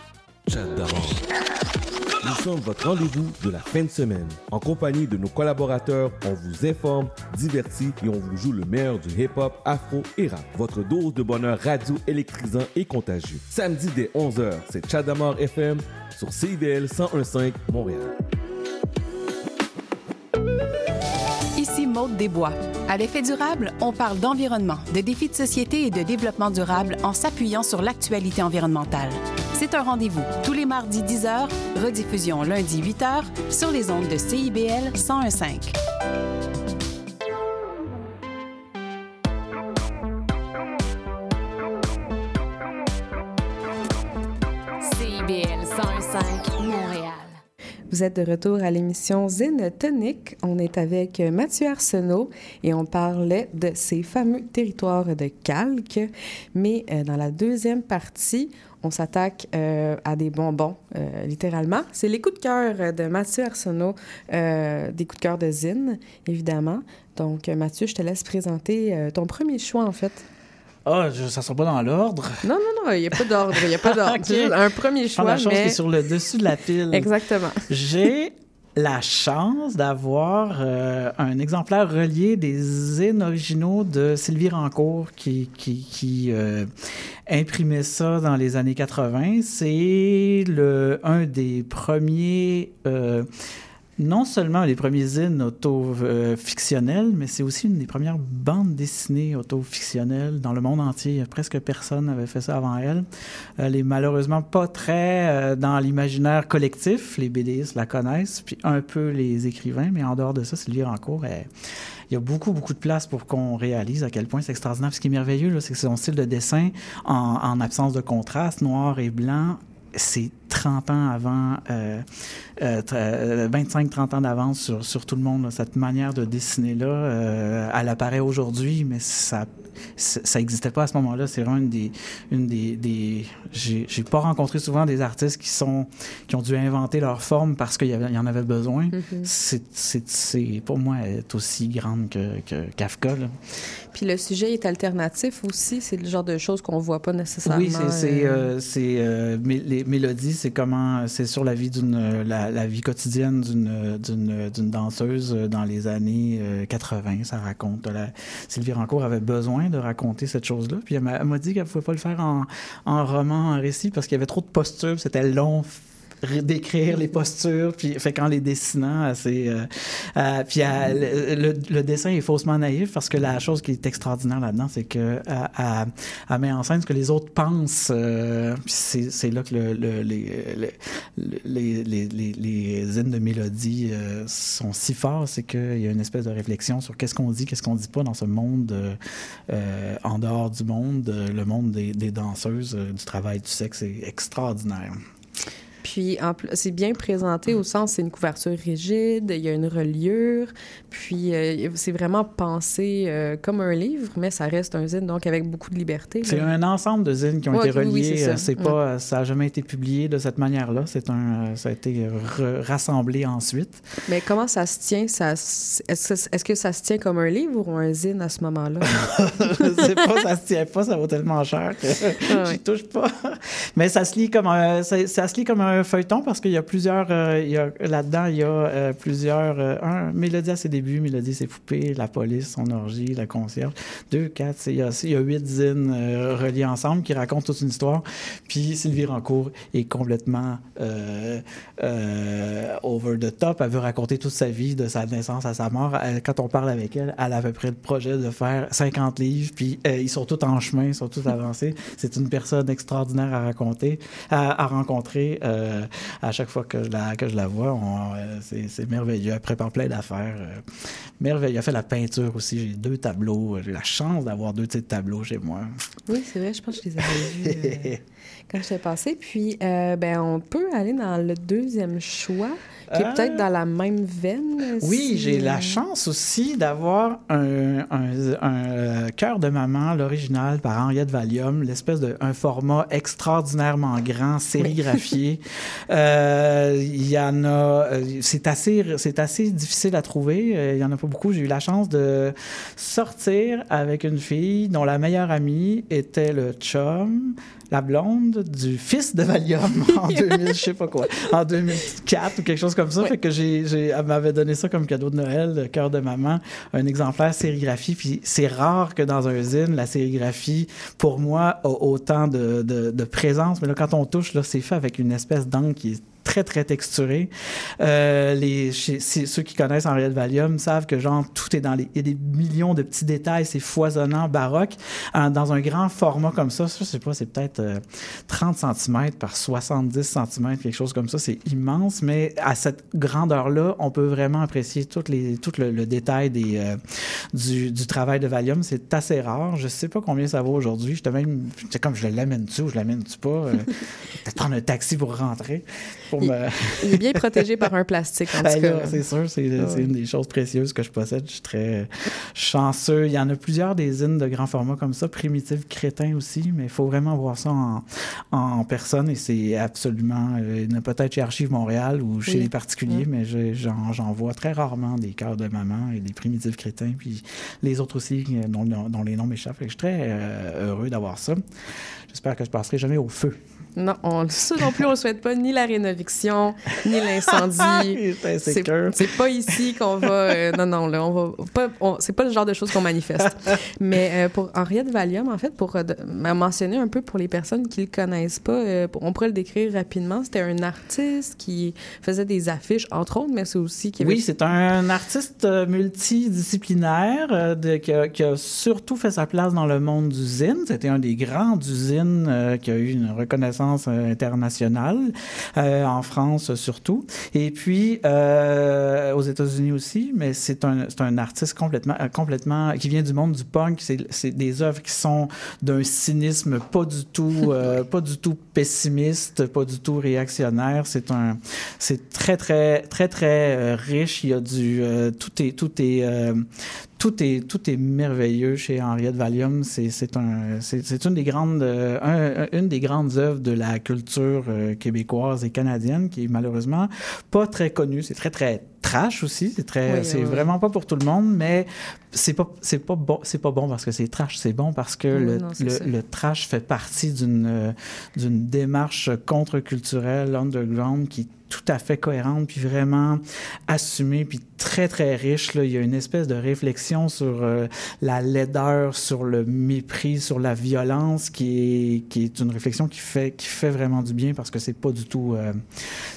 J'adore. Nous sommes votre rendez-vous de la fin de semaine. En compagnie de nos collaborateurs, on vous informe, divertit et on vous joue le meilleur du hip-hop, afro et rap. Votre dose de bonheur radio électrisant et contagieux. Samedi dès 11h, c'est Chadamar FM sur CIVL 1015 Montréal. Ici Maude Desbois. À l'effet durable, on parle d'environnement, de défis de société et de développement durable en s'appuyant sur l'actualité environnementale. C'est un rendez-vous tous les mardis 10h, rediffusion lundi 8h sur les ondes de CIBL 1015. CIBL 101.5 Montréal. Vous êtes de retour à l'émission Zine Tonique. On est avec Mathieu Arsenault et on parlait de ces fameux territoires de calque. Mais euh, dans la deuxième partie, on s'attaque euh, à des bonbons, euh, littéralement. C'est les coups de cœur de Mathieu Arsenault, euh, des coups de cœur de Zine, évidemment. Donc, euh, Mathieu, je te laisse présenter euh, ton premier choix, en fait. Ah, je- ça sera pas dans l'ordre. Non, non, non, il n'y a pas d'ordre. Il n'y a pas d'ordre. Un premier choix, la chose qui mais... est sur le dessus de la pile. Exactement. J'ai la chance d'avoir euh, un exemplaire relié des zines originaux de Sylvie Rancourt qui, euh, imprimait ça dans les années 80. C'est le, un des premiers... euh, non seulement les premiers zines auto-fictionnels, mais c'est aussi une des premières bandes dessinées auto-fictionnelles dans le monde entier. Presque personne n'avait fait ça avant elle. Elle est malheureusement pas très euh, dans l'imaginaire collectif. Les BDistes la connaissent, puis un peu les écrivains, mais en dehors de ça, Sylvie Rancourt, elle- il y a beaucoup, beaucoup de place pour qu'on réalise à quel point c'est extraordinaire. Ce qui est merveilleux, c'est que son style de dessin, en, en absence de contraste, noir et blanc, c'est 30 ans avant, euh, euh, tr- euh, 25-30 ans d'avance sur, sur tout le monde. là. Cette manière de dessiner-là, euh, elle apparaît aujourd'hui, mais ça ça n'existait pas à ce moment-là. C'est vraiment une des... Une des, des j'ai pas rencontré souvent des artistes qui, sont, qui ont dû inventer leur forme parce qu'il y, en avait besoin. Mhm. C'est- c'est- pour moi, elle est aussi grande que, que Kafka. là. Puis le sujet est alternatif aussi. C'est le genre de choses qu'on voit pas nécessairement. Oui, c'est euh, euh, euh, mélodies, c'est comment c'est sur la vie euh, quotidienne d'une euh, danseuse euh, dans les années euh, 80. Ça raconte. La, Sylvie Rancourt avait besoin de raconter cette chose-là. Puis elle m'a dit qu'elle pouvait pas le faire en, en roman, en récit, parce qu'il y avait trop de postures. C'était long d'écrire les postures puis fait qu'en les dessinant c'est euh, euh, puis elle- le, le dessin est faussement naïf parce que la chose qui est extraordinaire là-dedans c'est que elle, elle- elle met en scène ce que les autres pensent euh, c'est c'est là que le, le- les, les, les, les, zines de mélodie euh, sont si forts c'est qu'il y a une espèce de réflexion sur qu'est-ce qu'on dit qu'est-ce qu'on dit pas dans ce monde euh, euh, en dehors du monde euh, le monde des, des danseuses euh, du travail du sexe est extraordinaire Puis c'est bien présenté au sens c'est une couverture rigide, il y a une reliure, puis euh, c'est vraiment pensé euh, comme un livre, mais ça reste un zine donc avec beaucoup de liberté. C'est un ensemble de zines qui ont Ouais, été oui, oui, reliés. c'est ça. Euh, c'est pas, ça n'a jamais été publié de cette manière-là. C'est un, ça a été rassemblé ensuite. Mais comment ça se tient ça, Est-ce que, est-ce que ça se tient comme un livre ou un zine à ce moment-là? Je sais pas, ça se tient pas, ça vaut tellement cher que Ah ouais. j'y touche pas. Mais ça se lit comme un, ça, ça se lit comme un feuilleton parce qu'il y a plusieurs, euh, là-dedans, il y a euh, plusieurs, euh, un, Mélodie à ses débuts, Mélodie ses poupées, la police, son orgie, la concierge. Deux, quatre, il y a, huit zines reliés ensemble qui racontent toute une histoire. Puis Sylvie Rancourt est complètement over the top. Elle veut raconter toute sa vie, de sa naissance à sa mort. Quand on parle avec elle, elle a à peu près le projet de faire 50 livres. Puis ils sont tous en chemin, ils sont tous avancés. C'est une personne extraordinaire à raconter, à rencontrer. Euh, à chaque fois que je la, que je la vois. on- euh, c'est merveilleux. Elle prépare plein d'affaires. euh, merveilleux. Elle fait la peinture aussi. J'ai deux tableaux. J'ai la chance d'avoir deux titres tableaux chez moi. Oui, c'est vrai, je pense que je les avais vus quand j'étais passée. Puis, euh, ben, on peut aller dans le deuxième choix, qui est Ah. peut-être dans la même veine. Oui, si- j'ai la chance aussi d'avoir un, un, un, euh, cœur de maman, l'original par Henriette Valium, l'espèce de un format extraordinairement grand, sérigraphié. Euh, Il y en a, euh, c'est assez, c'est assez difficile à trouver. Euh, Il y en a pas beaucoup. J'ai eu la chance de sortir avec une fille dont la meilleure amie était le chum. La blonde du fils de Valium en 2000, je sais pas quoi, en 2004 ou quelque chose comme ça. Fait que j'ai, elle m'avait donné ça comme cadeau de Noël, le cœur de maman, un exemplaire sérigraphie. Puis c'est rare que dans un zine, la sérigraphie, pour moi, a autant de, de, de présence. Mais là, quand on touche, là, c'est fait avec une espèce d'encre qui est très, très texturée. Euh, les, chez- ceux qui connaissent Henriette Valium savent que, genre, tout est dans les... Il y a des millions de petits détails, c'est foisonnant, baroque. Dans un grand format comme ça, je sais pas, c'est peut-être euh, 30 cm par 70 cm, quelque chose comme ça. C'est immense, mais à cette grandeur-là, on peut vraiment apprécier toutes les, tout le, le détail des, euh, du, du travail de Valium. C'est assez rare. Je sais pas combien ça vaut aujourd'hui. J'étais même... Comme, je l'amène-tu ou je l'amène-tu pas? Peut-être prendre un taxi pour rentrer. Pour Il- me... Il est bien protégé par un plastique, en Ben tout cas. c'est sûr, c'est ouais. une des choses précieuses que je possède. Je suis très chanceux. Il y en a plusieurs des zines de grand format comme ça, primitifs, crétins aussi, mais il faut vraiment voir ça en, en personne et c'est absolument. euh, peut-être chez Archives Montréal ou chez Oui. les particuliers, mais je- j'en vois très rarement des cœurs de maman et des primitifs crétins, puis les autres aussi euh, dont, dont les noms m'échappent. Je suis très euh, heureux d'avoir ça. J'espère que je passerai jamais au feu. Non, on, ça non plus, on ne souhaite pas ni la rénoviction, ni l'incendie. C'est pas ici qu'on va. euh, non, non, là, on va c'est pas le genre de choses qu'on manifeste. Mais euh, pour Henriette Valium, en fait, pour euh, mentionné un peu pour les personnes qui le connaissent pas, pour- on pourrait le décrire rapidement. C'était un artiste qui faisait des affiches, entre autres, mais c'est aussi qui avait Oui, c'est un artiste multidisciplinaire de- qui, a, qui a surtout fait sa place dans le monde du zine. C'était un des grands du zine euh, qui a eu une reconnaissance euh, internationale, euh, en France euh, surtout. Et puis, aux États-Unis aussi, mais c'est un, c'est un artiste complètement, complètement, qui vient du monde du punk. C'est c'est des œuvres qui sont d'un cynisme pas du tout, pas du tout pessimiste, pas du tout réactionnaire. C'est un, c'est très très très très riche. Il y a du, tout est tout est tout est tout est merveilleux chez Henriette Valium. C'est un une des grandes euh, un- un- une des grandes œuvres de la culture euh, québécoise et canadienne qui est malheureusement pas très connue. C'est très très trash aussi. C'est très Oui, c'est oui, oui. vraiment pas pour tout le monde, mais c'est pas c'est pas bon c'est pas bon parce que c'est trash. C'est bon parce que le, non, le, le trash fait partie d'une euh, d'une démarche contre-culturelle underground qui est tout à fait cohérente puis vraiment assumée puis très très riche là. il y a une espèce de réflexion sur euh, la laideur sur le mépris sur la violence qui est qui est une réflexion qui fait qui fait vraiment du bien parce que c'est pas du tout euh,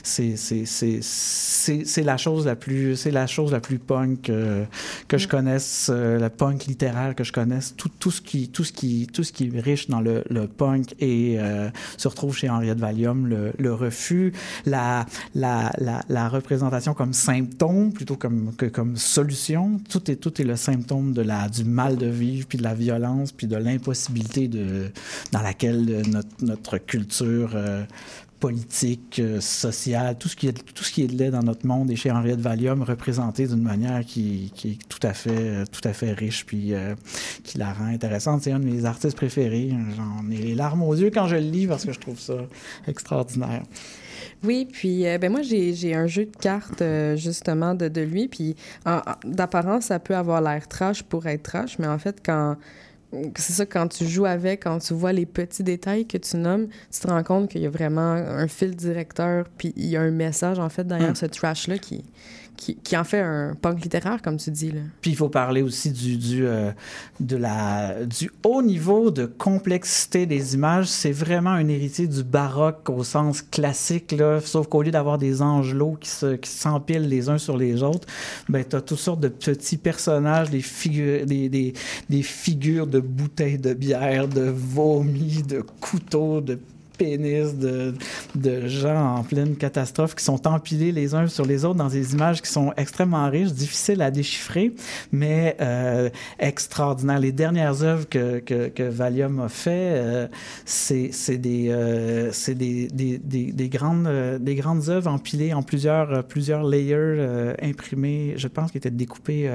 c'est c'est c'est c'est c'est la chose la plus c'est la chose la plus punk euh, que je connaisse euh, la punk littéraire que je connaisse. Tout, tout ce qui tout ce qui tout ce qui est riche dans le, le punk et euh, se retrouve chez Henriette Valium le, le refus. La, la la la représentation comme symptôme plutôt comme que comme solution. Tout est tout est le symptôme de la du mal de vivre puis de la violence puis de l'impossibilité de dans laquelle notre notre culture euh, politique, euh, sociale, tout ce qui est tout ce qui est dans notre monde est chez Henriette Valium représenté d'une manière qui, qui est tout à fait euh, tout à fait riche puis euh, qui la rend intéressante. C'est un de mes artistes préférés. J'en ai les larmes aux yeux quand je le lis parce que je trouve ça extraordinaire. Oui, puis ben moi j'ai un jeu de cartes justement de, de lui, puis en- en- d'apparence ça peut avoir l'air trash pour être trash, mais en fait quand c'est ça quand tu joues avec, quand tu vois les petits détails que tu nommes, tu te rends compte qu'il y a vraiment un fil directeur, puis il y a un message en fait derrière Mm. ce trash là qui, qui en fait un punk littéraire comme tu dis là. Puis il faut parler aussi du, du, euh, la, du haut niveau de complexité des images. C'est vraiment un héritier du baroque au sens classique, là, sauf qu'au lieu d'avoir des angelots qui se- qui s'empilent les uns sur les autres, ben, tu as toutes sortes de petits personnages, des, figures, des, des figures de bouteilles de bière, de vomi, de couteaux, de pénis de, de gens en pleine catastrophe qui sont empilés les uns sur les autres dans des images qui sont extrêmement riches, difficiles à déchiffrer, mais euh, extraordinaires. Les dernières œuvres que, que, que Valium a fait, euh, c'est des, euh, c'est des, des, des, des, grandes, euh, des grandes œuvres empilées en plusieurs, plusieurs layers euh, imprimés, je pense, qui étaient découpés,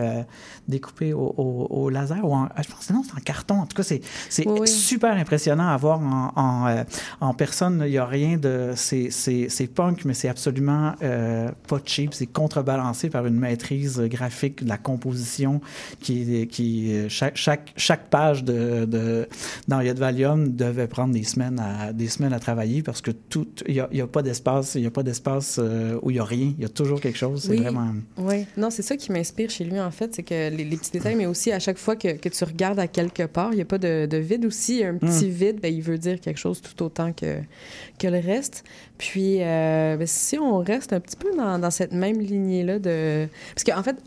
découpés au, au, au, laser ou en, je pense non, c'est en carton. En tout cas, c'est oui, oui. super impressionnant à voir en, en, en personne. Il n'y a rien de... C'est punk, mais c'est absolument euh, pas cheap. C'est contrebalancé par une maîtrise graphique de la composition qui... qui chaque, chaque, chaque page de, de, dans Yad Valium devait prendre des semaines à, des semaines à travailler parce que tout... Il n'y a, a, pas d'espace. Il n'y a pas d'espace euh, où il n'y a rien. Il y a toujours quelque chose. C'est oui. vraiment... Oui. Non, c'est ça qui m'inspire chez lui, en fait. C'est que les, les, petits détails, mais aussi à chaque fois que, que tu regardes à quelque part, il n'y a pas de, de, vide aussi. Un petit mm. vide, ben, il veut dire quelque chose tout autant que, le reste. Puis, euh, ben, si on reste un petit peu dans, dans cette même lignée-là de... Parce qu'en fait,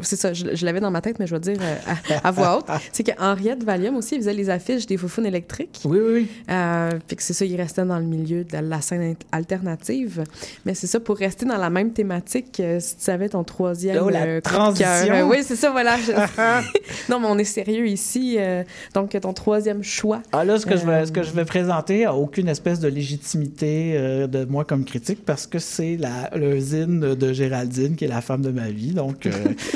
c'est ça, je, je l'avais dans ma tête, mais je vais dire euh, à, à, voix haute, c'est qu'Henriette Valium aussi faisait les affiches des Foufounes électriques. Oui, oui, oui. Euh, puis que c'est ça, il restait dans le milieu de la scène alternative. Mais c'est ça, pour rester dans la même thématique, euh, si tu savais ton troisième oh, la euh, transition. oui, c'est ça, voilà. non, mais on est sérieux ici. Euh, donc, ton troisième choix. Ah là, ce que, je, vais, ce que je vais présenter a aucune espèce de légitimité de moi comme critique parce que c'est le zine de Géraldine qui est la femme de ma vie. Donc,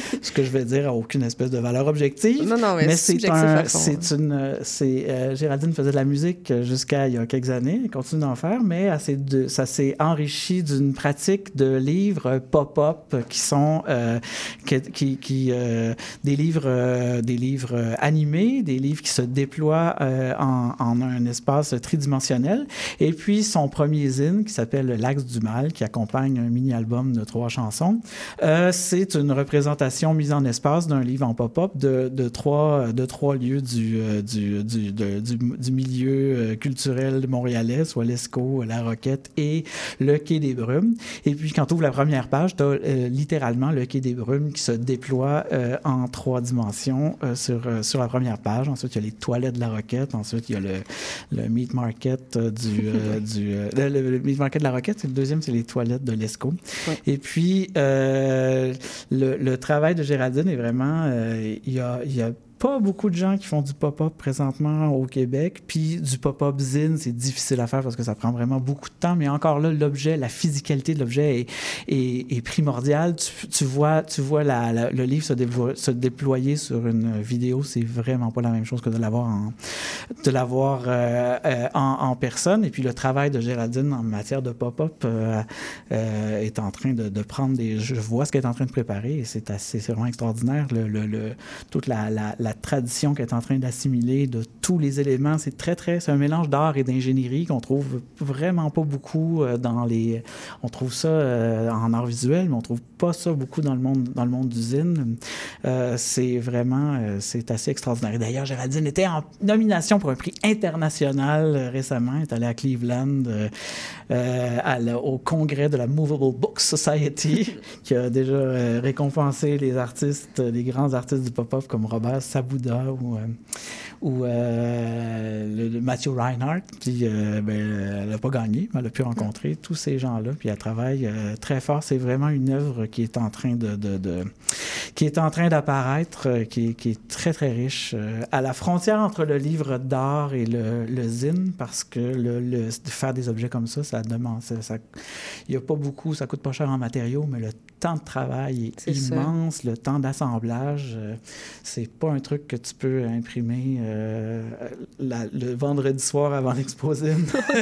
ce que je vais dire a aucune espèce de valeur objective. Non, non, mais, mais c'est un, c'est une, c'est euh, Géraldine faisait de la musique jusqu'à il y a quelques années, elle continue d'en faire, mais de, ça s'est enrichi d'une pratique de livres pop-up qui sont euh, qui, qui, qui euh, des livres, des livres animés, des livres qui se déploient en, en, un espace tridimensionnel. Et puis son premier zine qui s'appelle L'Axe du Mal, qui accompagne un mini-album de trois chansons, c'est une représentation mise en espace d'un livre en pop-up de, de, trois, de trois lieux du, du, du, de, du, du, milieu culturel montréalais, soit l'ESCO, la Roquette et le Quai des Brumes. Et puis, quand tu ouvres la première page, tu as euh, littéralement le Quai des Brumes qui se déploie euh, en trois dimensions euh, sur, sur la première page. Ensuite, il y a les toilettes de la Roquette. Ensuite, il y a le, le meat market du... du le, le, meat market de la Roquette. Et le deuxième, c'est les toilettes de l'ESCO. Ouais. Et puis, le, le travail de Géraldine est vraiment... a, il y a pas beaucoup de gens qui font du pop-up présentement au Québec. Puis du pop-up zine, c'est difficile à faire parce que ça prend vraiment beaucoup de temps. Mais encore là, l'objet, la physicalité de l'objet est, est, primordiale. Tu, vois, tu vois le livre se, déployer, sur une vidéo. C'est vraiment pas la même chose que de l'avoir en, euh, euh, personne. Et puis le travail de Géraldine en matière de pop-up euh, est en train de, prendre des. Je vois ce qu'elle est en train de préparer et c'est assez, c'est vraiment extraordinaire. Toute la tradition qu'elle est en train d'assimiler de tous les éléments. C'est très, très, c'est un mélange d'art et d'ingénierie qu'on trouve vraiment pas beaucoup dans les, on trouve ça euh, en art visuel, mais on trouve pas ça beaucoup dans le monde, dans le monde d'usine. Euh, c'est vraiment, euh, c'est assez extraordinaire. D'ailleurs, Géraldine était en nomination pour un prix international récemment. Elle est allée à Cleveland, au congrès de la Movable Book Society, qui a déjà récompensé les artistes, les grands artistes du pop-up comme Robert Sabouda ou, euh, ou euh, le, Matthew Reinhardt. Puis euh, ben, elle n'a pas gagné, mais elle a pu rencontrer tous ces gens-là. Puis elle travaille très fort. C'est vraiment une œuvre qui est en train de, de, de qui est en train d'apparaître, qui, qui, est très très riche, à la frontière entre le livre d'art et le, le zine, parce que le, le, faire des objets comme ça, ça demande, ça, ça, il y a pas beaucoup, ça coûte pas cher en matériaux, mais le temps de travail est, est immense, ça. le temps d'assemblage, c'est pas un truc que tu peux imprimer euh, la, le vendredi soir avant l'exposé.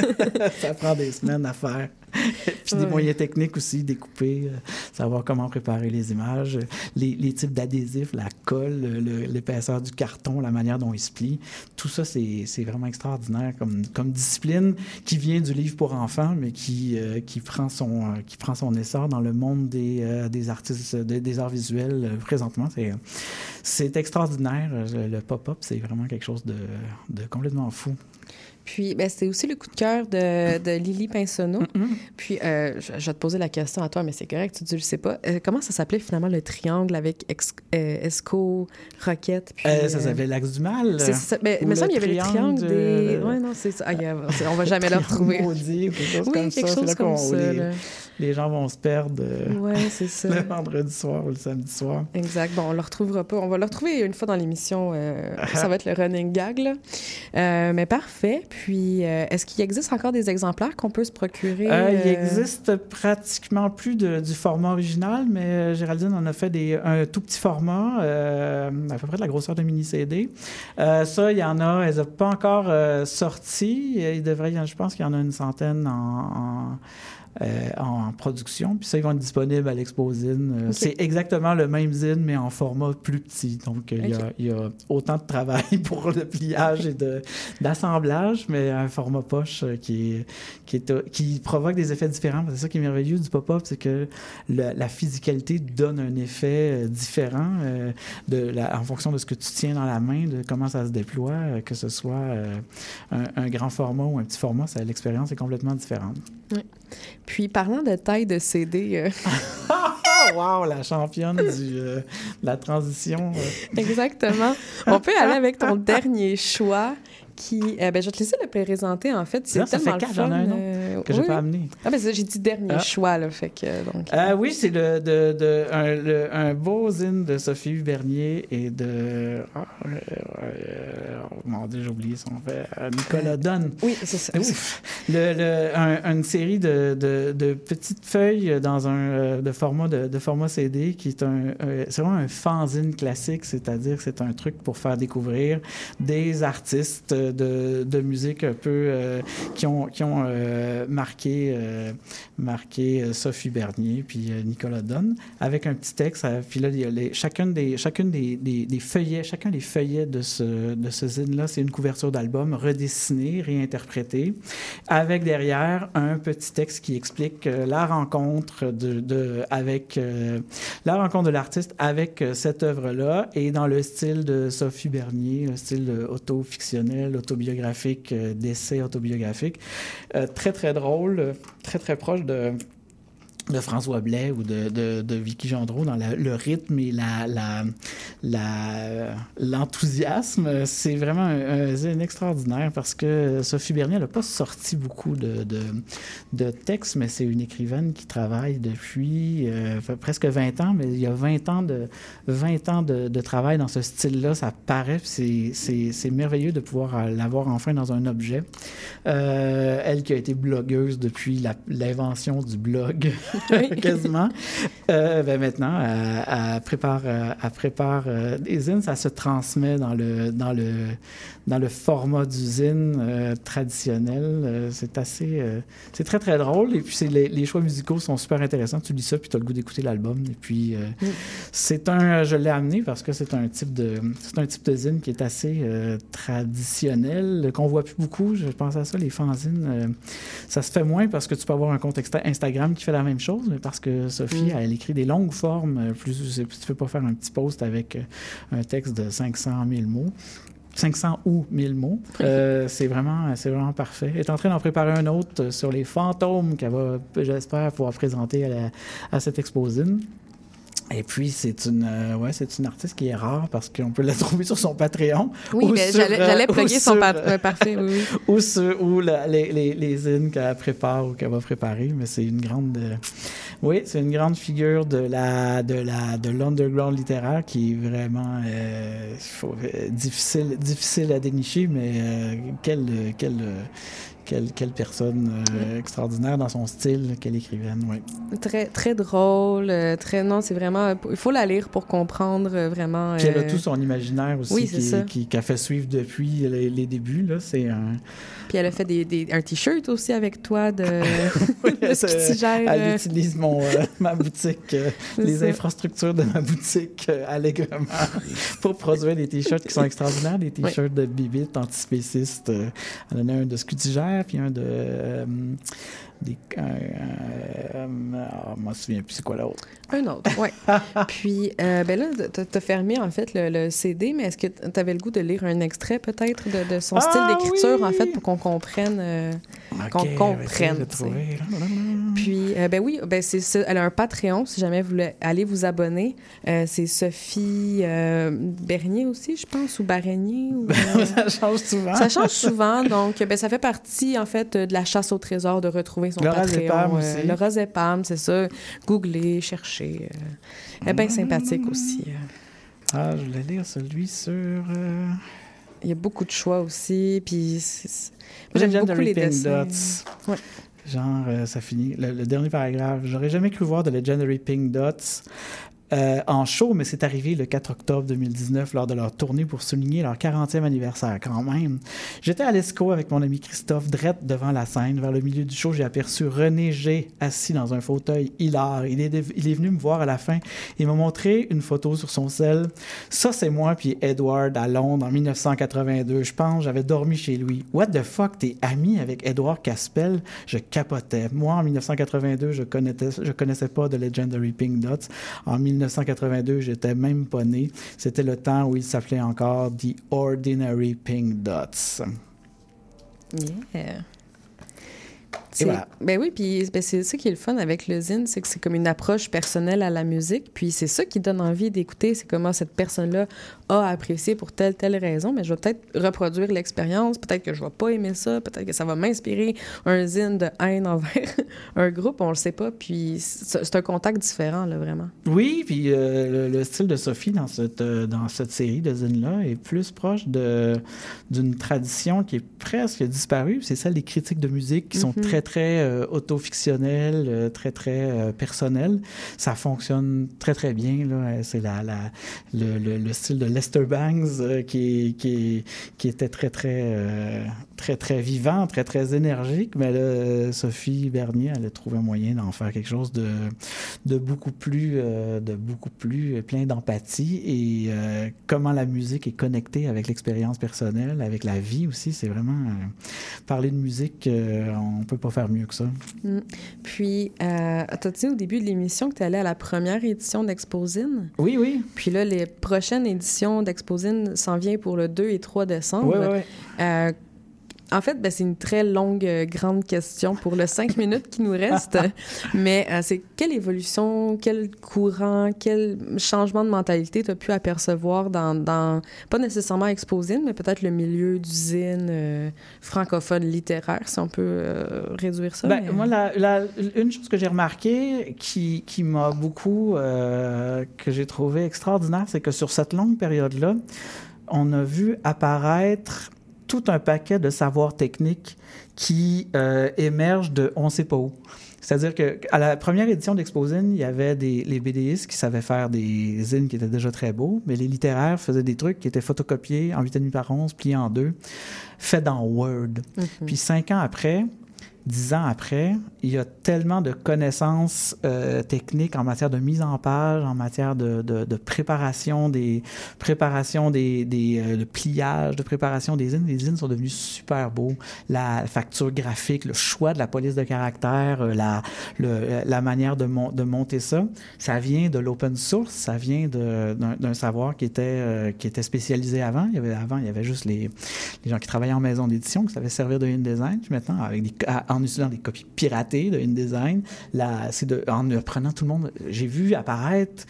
ça prend des semaines à faire. Puis des moyens techniques aussi, découper, euh, savoir comment préparer les images, les, les types d'adhésifs, la colle, l'épaisseur du carton, la manière dont il se plie. Tout ça, c'est vraiment extraordinaire comme, comme discipline qui vient du livre pour enfants, mais qui, euh, qui, prend, son, euh, qui prend son essor dans le monde des, euh, des artistes, des, des arts visuels présentement. C'est extraordinaire. Le pop-up, c'est vraiment quelque chose de, de complètement fou. Puis, ben, c'est aussi le coup de cœur de, de Lily Pinsonneau. Puis, euh, je, je vais te poser la question à toi, mais c'est correct, tu dis, je sais pas. Euh, comment ça s'appelait finalement le triangle avec Ex- euh, Esco, Roquette? Puis, ça s'appelait l'Axe du Mal. c'est ça. Mais, mais ça, le il y avait le triangle des. de- Ouais, non, c'est ça. Ah, a- on va jamais le retrouver. Maudit ou quelque chose Oui, comme quelque ça. Chose comme qu'on- ça, les. Les gens vont se perdre euh, Ouais, c'est ça. le vendredi soir ou le samedi soir. Exact. Bon, on le retrouvera pas. On va le retrouver une fois dans l'émission. euh, ça va être le running gag, là. Euh, mais parfait. Puis, est-ce qu'il existe encore des exemplaires qu'on peut se procurer? Il existe pratiquement plus de- du format original, mais Géraldine en a fait des, un tout petit format, à peu près de la grosseur de mini-CD. Ça, il y en a, elles n'ont pas encore sorti. Il devrait, y en- je pense qu'il y en a une centaine en, en, euh, en production. Puis ça, ils vont être disponibles à l'Exposine. Euh. C'est exactement le même zine, mais en format plus petit. Donc, euh, il y a- y, autant de travail pour le pliage et d'assemblage, mais un format poche qui, est, qui, est, qui provoque des effets différents. C'est ça qui est merveilleux du pop-up, c'est que la physicalité donne un effet différent euh, de la- en fonction de ce que tu tiens dans la main, de comment ça se déploie, que ce soit un, un grand format ou un petit format, ça- l'expérience est complètement différente. Ouais. Puis, parlant de taille de CD, euh, wow, la championne du, euh, de la transition. euh. exactement, on peut aller avec ton dernier choix qui... euh, ben, je vais te laisser le présenter, en fait. C'est Ça, ça tellement fait quatre, j'en ai fun, un autre euh, que j'ai oui. pas amené. Ah, ben, j'ai dit dernier Ah. choix, là, fait que... Donc, Euh, oui, c'est le, de, de- un, le- un beau zine de Sophie Bernier et de. Ah, euh, euh, oh, mon Dieu, j'ai oublié son fait. euh, Nicolas Donne. Oui, c'est ça. Ouf. Le, le- un- une série de, de- de petites feuilles dans un euh, de format de, de format CD qui est un euh, c'est vraiment un fanzine classique, c'est-à-dire que c'est un truc pour faire découvrir des artistes de, musique un peu euh, qui ont qui ont euh, marqué euh, marqué Sophie Bernier puis Nicolas Donne avec un petit texte. puis là, chacune des chacune des, des, des chacun des feuillets de ce de ce zine là, c'est une couverture d'album redessinée, réinterprétée, avec derrière un petit texte qui explique la rencontre de, de avec la rencontre de l'artiste avec cette œuvre là et dans le style de Sophie Bernier, le style euh, autobiographique, euh, d'essai autobiographique, Euh, très très drôle, euh, très très proche de de François Blais ou de, de, de Vicky Gendreau dans le rythme et la, la, l'enthousiasme. C'est vraiment un, extraordinaire parce que Sophie Bernier n'a pas sorti beaucoup de, de, textes, mais c'est une écrivaine qui travaille depuis euh, presque 20 ans, mais il y a 20 ans de, 20 ans de, travail dans ce style-là, ça paraît, c'est, merveilleux de pouvoir l'avoir enfin dans un objet. Euh, elle qui a été blogueuse depuis l'invention du blog, quasiment. Euh, ben maintenant, elle, elle prépare, euh, elle prépare euh, des ça se transmet dans le, dans le, dans le format d'usine euh, traditionnel. Euh, c'est assez, euh, c'est très très drôle et puis c'est les, les choix musicaux sont super intéressants. Tu lis ça puis tu as le goût d'écouter l'album et puis c'est un, je l'ai amené parce que c'est un type de, c'est un type de zine qui est assez traditionnel qu'on voit plus beaucoup. Je pense à ça, les fanzines, ça se fait moins parce que tu peux avoir un compte Instagram qui fait la même chose, mais parce que Sophie, Mm. elle écrit des longues formes. Plus, tu peux pas faire un petit post avec un texte de 500 000 mots. 500 ou 1000 mots. Euh, c'est vraiment, c'est vraiment parfait. Elle est en train d'en préparer un autre sur les fantômes qu'elle va, j'espère, pouvoir présenter à, la- à cette exposine. Et puis, c'est une, euh, ouais, c'est une artiste qui est rare parce qu'on peut la trouver sur son Patreon. Oui, ou mais j'allais euh, plugger son sur, pat- parfait, oui, oui. ou sur, ou la- les, les, les qu'elle prépare ou qu'elle va préparer. Mais c'est une grande, euh, oui, c'est une grande figure de la, de la, de l'underground littéraire qui est vraiment euh, faut- difficile, difficile à dénicher, mais euh, quelle, quelle, quelle, quelle personne euh, extraordinaire dans son style, quelle écrivaine, oui. Très, très drôle, euh, très... Non, c'est vraiment... Il faut la lire pour comprendre euh, vraiment... Puis elle a tout son imaginaire aussi oui, qui, ça. qui, qu'a fait suivre depuis les, les débuts. Là. C'est un... Puis elle a fait des, des- un T-shirt aussi avec toi de, Oui, de ce qui gère... Elle utilise mon, ma boutique, les ça. infrastructures de ma boutique allègrement pour produire des t-shirts qui sont extraordinaires, des t-shirts de Bibit antispécistes. Euh, elle en a un de Puis un de... Des, euh, euh, je me souviens plus c'est quoi l'autre? Un autre, oui. Puis, euh, ben là, t'as as fermé en fait le, le CD, mais est-ce que tu avais le goût de lire un extrait peut-être de, de, son Ah, style d'écriture oui! en fait pour qu'on comprenne, euh, qu'on Ok, comprenne. tu. Puis, euh, ben oui, ben c'est. Elle a un Patreon, si jamais vous voulez aller vous abonner. Euh, c'est Sophie Bernier aussi, je pense, ou euh, ça change souvent. ça change souvent. Donc, ben, ça fait partie, en fait, de la chasse au trésor de retrouver son Laura Patreon. Zepam Euh, aussi. Laura Zepam, c'est ça. Googlez, cherchez. euh. Elle est bien sympathique aussi. euh. Ah, je voulais lire celui sur. euh, Il y a beaucoup de choix aussi. Puis, j'aime beaucoup les Pink dessins. Dots. Ouais. Genre, euh, ça finit. Le, le dernier paragraphe. J'aurais jamais cru voir de Legendary Pink Dots euh, en show, mais c'est arrivé le 4 octobre 2019 lors de leur tournée pour souligner leur 40e anniversaire, quand même. J'étais à l'ESCO avec mon ami Christophe, drette devant la scène. Vers le milieu du show, j'ai aperçu René G. assis dans un fauteuil hilar. Il est, il est venu me voir à la fin. Il m'a montré une photo sur son sel. Ça, c'est moi puis Edward à Londres en 1982. Je pense, j'avais dormi chez lui. What the fuck, t'es ami avec Edward Caspel? Je capotais. Moi, en 1982, je connaissais, je connaissais pas de Legendary Pink Dots. 1982, j'étais même pas né. C'était le temps où il s'appelait encore The Ordinary Pink Dots. Yeah. C'est- voilà. Ben oui, puis ben c'est ça qui est le fun avec le zine, c'est que c'est comme une approche personnelle à la musique, puis c'est ça qui donne envie d'écouter, c'est comment cette personne-là a apprécié pour telle, telle raison, mais je vais peut-être reproduire l'expérience, peut-être que je vais pas aimer ça, peut-être que ça va m'inspirer un zine de haine envers un groupe, on le sait pas, puis c'est un contact différent, là, vraiment. Oui, puis euh, le, le style de Sophie dans cette, euh, dans cette série de zines-là est plus proche de, d'une tradition qui est presque disparue. C'est celle des critiques de musique qui sont Mhm. Très, très euh, autofictionnelles, euh, très, très euh, personnelles. Ça fonctionne très, très bien. C'est la, le, le, le style de Lester Bangs euh, qui, qui, était très, très, très, très vivant, très, très énergique. Mais là, Sophie Bernier, elle a trouvé un moyen d'en faire quelque chose de, de beaucoup plus, de beaucoup plus plein d'empathie et comment la musique est connectée avec l'expérience personnelle, avec la vie aussi. C'est vraiment parler de musique, on peut pas faire mieux que ça. Mm. Puis, euh, t'as dit au début de l'émission que tu allais à la première édition d'Exposine? Oui, oui. Puis là, les prochaines éditions d'Exposine s'en viennent pour le 2 et 3 décembre. Oui, oui, oui. Euh, en fait, ben, c'est une très longue, euh, grande question pour le cinq minutes qui nous reste. Mais euh, c'est quelle évolution, quel courant, quel changement de mentalité tu as pu apercevoir dans, dans, pas nécessairement Exposine, mais peut-être le milieu d'usine euh, francophone littéraire, si on peut réduire ça. Ben, mais- Moi, la, la- une chose que j'ai remarqué qui, qui m'a beaucoup, que j'ai trouvé extraordinaire, c'est que sur cette longue période-là, on a vu apparaître tout un paquet de savoirs techniques qui euh, émergent de on sait pas où. C'est-à-dire qu'à la première édition d'Exposine, il y avait des, les BDistes qui savaient faire des zines qui étaient déjà très beaux, mais les littéraires faisaient des trucs qui étaient photocopiés en 8,5 par 11, pliés en deux, faits dans Word. Mhm. Puis cinq ans après, dix ans après, il y a tellement de connaissances euh, techniques en matière de mise en page, en matière de, préparation des préparation des, des euh, de pliage, de préparation des zines. Les zines sont devenus super beaux. La facture graphique, le choix de la police de caractère, euh, la, la manière de, mon- de monter ça, ça vient de l'open source, ça vient d'un savoir qui était, qui était spécialisé avant. Il y avait, avant, il y avait juste les, les gens qui travaillaient en maison d'édition qui savaient servir de InDesign. Puis maintenant, avec des, à- en utilisant des copies piratées de InDesign, c'est en apprenant tout le monde. J'ai vu apparaître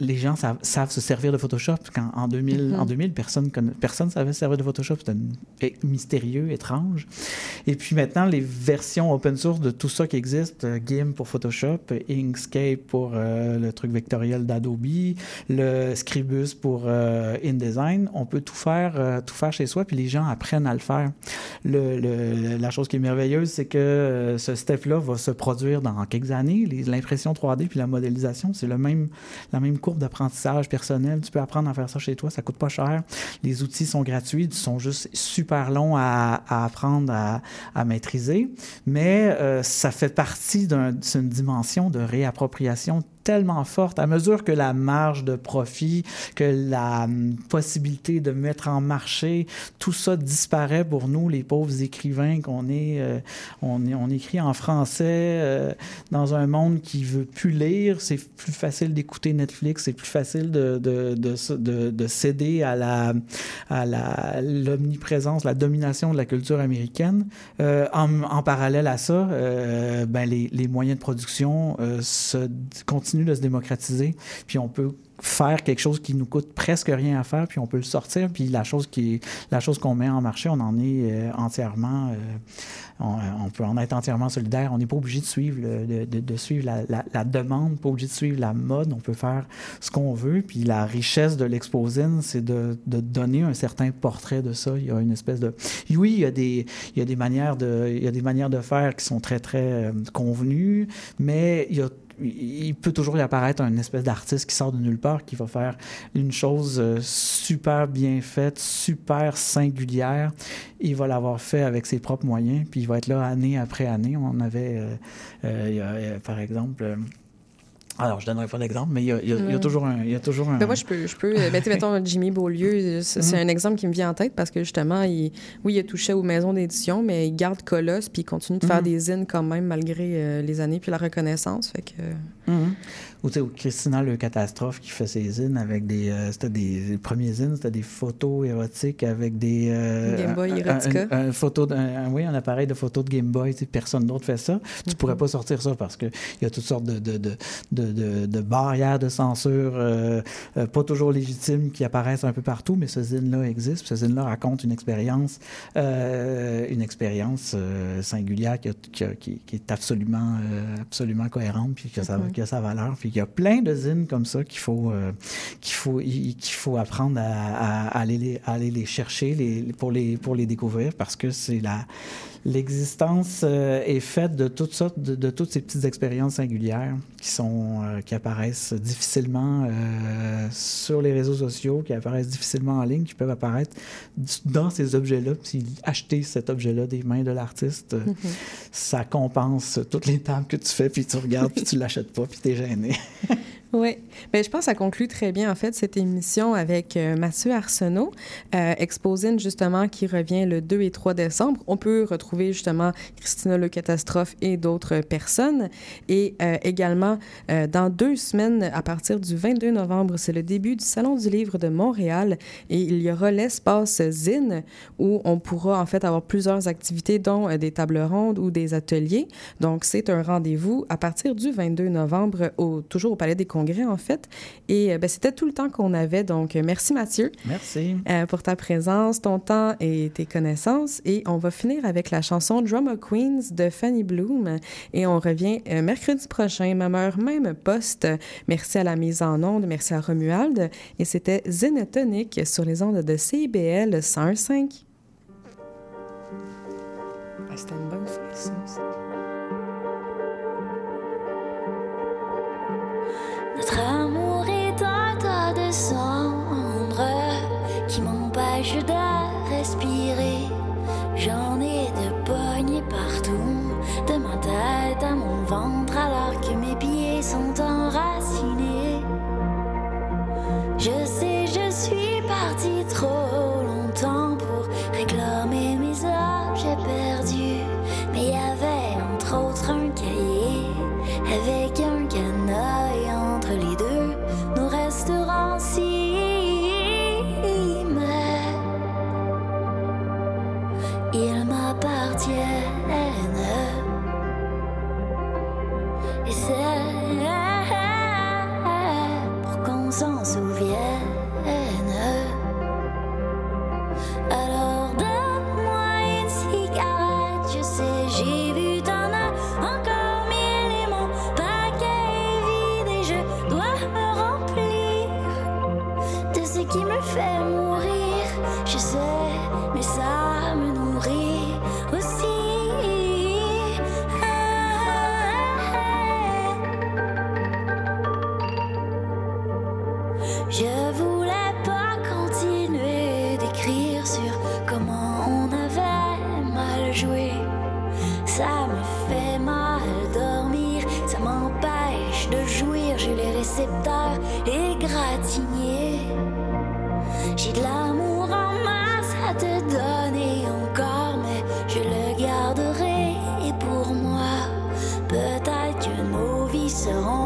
les gens savent, savent se servir de Photoshop. Quand, en, 2000, Mhm. en 2000, personne ne personne savait se servir de Photoshop. C'était mystérieux, étrange. Et puis maintenant, les versions open source de tout ça qui existe, euh, GIMP pour Photoshop, Inkscape pour euh, le truc vectoriel d'Adobe, le Scribus pour euh, InDesign, on peut tout faire, euh, tout faire chez soi, puis les gens apprennent à le faire. Le, le- la chose qui est merveilleuse, c'est que ce step-là va se produire dans quelques années. L'impression 3D puis la modélisation, c'est le même, la même courbe d'apprentissage personnel. Tu peux apprendre à faire ça chez toi, ça coûte pas cher. Les outils sont gratuits, ils sont juste super longs à, apprendre à, maîtriser, mais euh, ça fait partie d'un- d'une dimension de réappropriation tellement forte. À mesure que la marge de profit, que la hum, possibilité de mettre en marché, tout ça disparaît pour nous, les pauvres écrivains qu'on est, euh, on, écrit en français euh, dans un monde qui veut plus lire. C'est plus facile d'écouter Netflix, c'est plus facile de, de, de, céder à la à l'omniprésence, la domination de la culture américaine. Euh, en, en parallèle à ça, ben les, les moyens de production se, continuent de se démocratiser, puis on peut faire quelque chose qui nous coûte presque rien à faire, puis on peut le sortir, puis la chose qui la chose qu'on met en marché, on en est euh, entièrement, euh, on, on peut en être entièrement solidaire. On n'est pas obligé de suivre, de, suivre la, demande, pas obligé de suivre la mode. On peut faire ce qu'on veut. Puis la richesse de l'exposine, c'est de, de donner un certain portrait de ça. Il y a une espèce de, oui, il y a des, il y a des manières de, il y a des manières de faire qui sont très très euh, convenues, mais il y a il peut toujours y apparaître un espèce d'artiste qui sort de nulle part, qui va faire une chose euh, super bien faite, super singulière. Il va l'avoir fait avec ses propres moyens, puis il va être là année après année. On avait, euh, euh, euh, par exemple, alors je donnerai pas d'exemple, mais il y a, il y a- il y a Ouais. toujours un, il y a toujours un. Ben moi, je peux, je peux euh, mettez- mettons Jimmy Beaulieu, c'est c'est Mhm. un exemple qui me vient en tête parce que justement, il, oui, il a touché aux maisons d'édition, mais il garde Colosse puis il continue de faire Mhm. des zines quand même malgré euh, les années puis la reconnaissance. Fait que, Mhm. Ou tu sais, Christina Le Catastrophe qui fait ses zines avec des. euh, c'était des les premiers zines, c'était des photos érotiques avec des. euh, Game Boy un- un- Erotica. Un, un photo un- oui, un appareil de photo de Game Boy. Personne d'autre fait ça. Tu pourrais pas sortir ça parce qu'il y a toutes sortes de, de, de, de, de- de barrières de censure, euh, euh, pas toujours légitimes, qui apparaissent un peu partout, mais ce zine-là existe. Ce zine-là raconte une expérience, euh, une expérience singulière qui, a- qui a- qui- qui est absolument, absolument cohérente, puis qui a, sa, qui a sa valeur. Puis il y a plein de zines comme ça qu'il faut, qu'il faut, il- qu'il faut apprendre à, à- à aller, les, à aller les chercher les, pour, les, pour les découvrir parce que c'est la l'existence euh, est faite de toutes sortes de, de toutes ces petites expériences singulières qui sont euh, qui apparaissent difficilement euh, sur les réseaux sociaux qui apparaissent difficilement en ligne qui peuvent apparaître dans ces objets-là. Puis acheter cet objet-là des mains de l'artiste euh, ça compense toutes les tables que tu fais puis tu regardes puis tu l'achètes pas puis t'es gêné Oui. Ben, je pense que ça conclut très bien, en fait, cette émission avec euh, Mathieu Arsenault, euh, Exposine, justement, qui revient le 2 et 3 décembre. On peut retrouver, justement, Christina Le Catastrophe et d'autres personnes. Et euh, également, euh, dans deux semaines, à partir du 22 novembre, c'est le début du Salon du livre de Montréal. Et il y aura l'espace Zine, où on pourra, en fait, avoir plusieurs activités, dont des tables rondes ou des ateliers. Donc, c'est un rendez-vous à partir du 22 novembre, au, toujours au Palais des Congrès, en fait. Et euh, ben, c'était tout le temps qu'on avait. Donc, euh, merci Mathieu merci euh, pour ta présence, ton temps et tes connaissances. Et on va finir avec la chanson Drama Queens de Fanny Bloom. Et on revient euh, mercredi prochain, même heure, même poste. Merci à la mise en onde, merci à Romuald. Et c'était Zénotonique sur les ondes de CIBL 101.5. Ah, C'était une bonne nos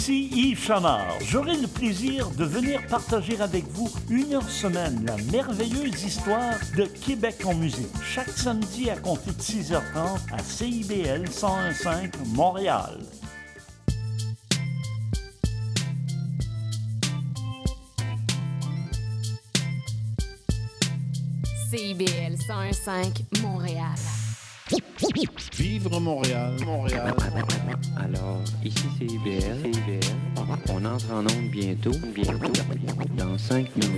Ici Yves Chamard. J'aurai le plaisir de venir partager avec vous une heure semaine la merveilleuse histoire de Québec en musique. Chaque samedi à compter de 6h30 à CIBL 101.5 Montréal. CIBL 101.5 Montréal. Vivre Montréal, Montréal. Alors, ici c'est IBL. On entre en onde bientôt, bientôt, dans 5 minutes.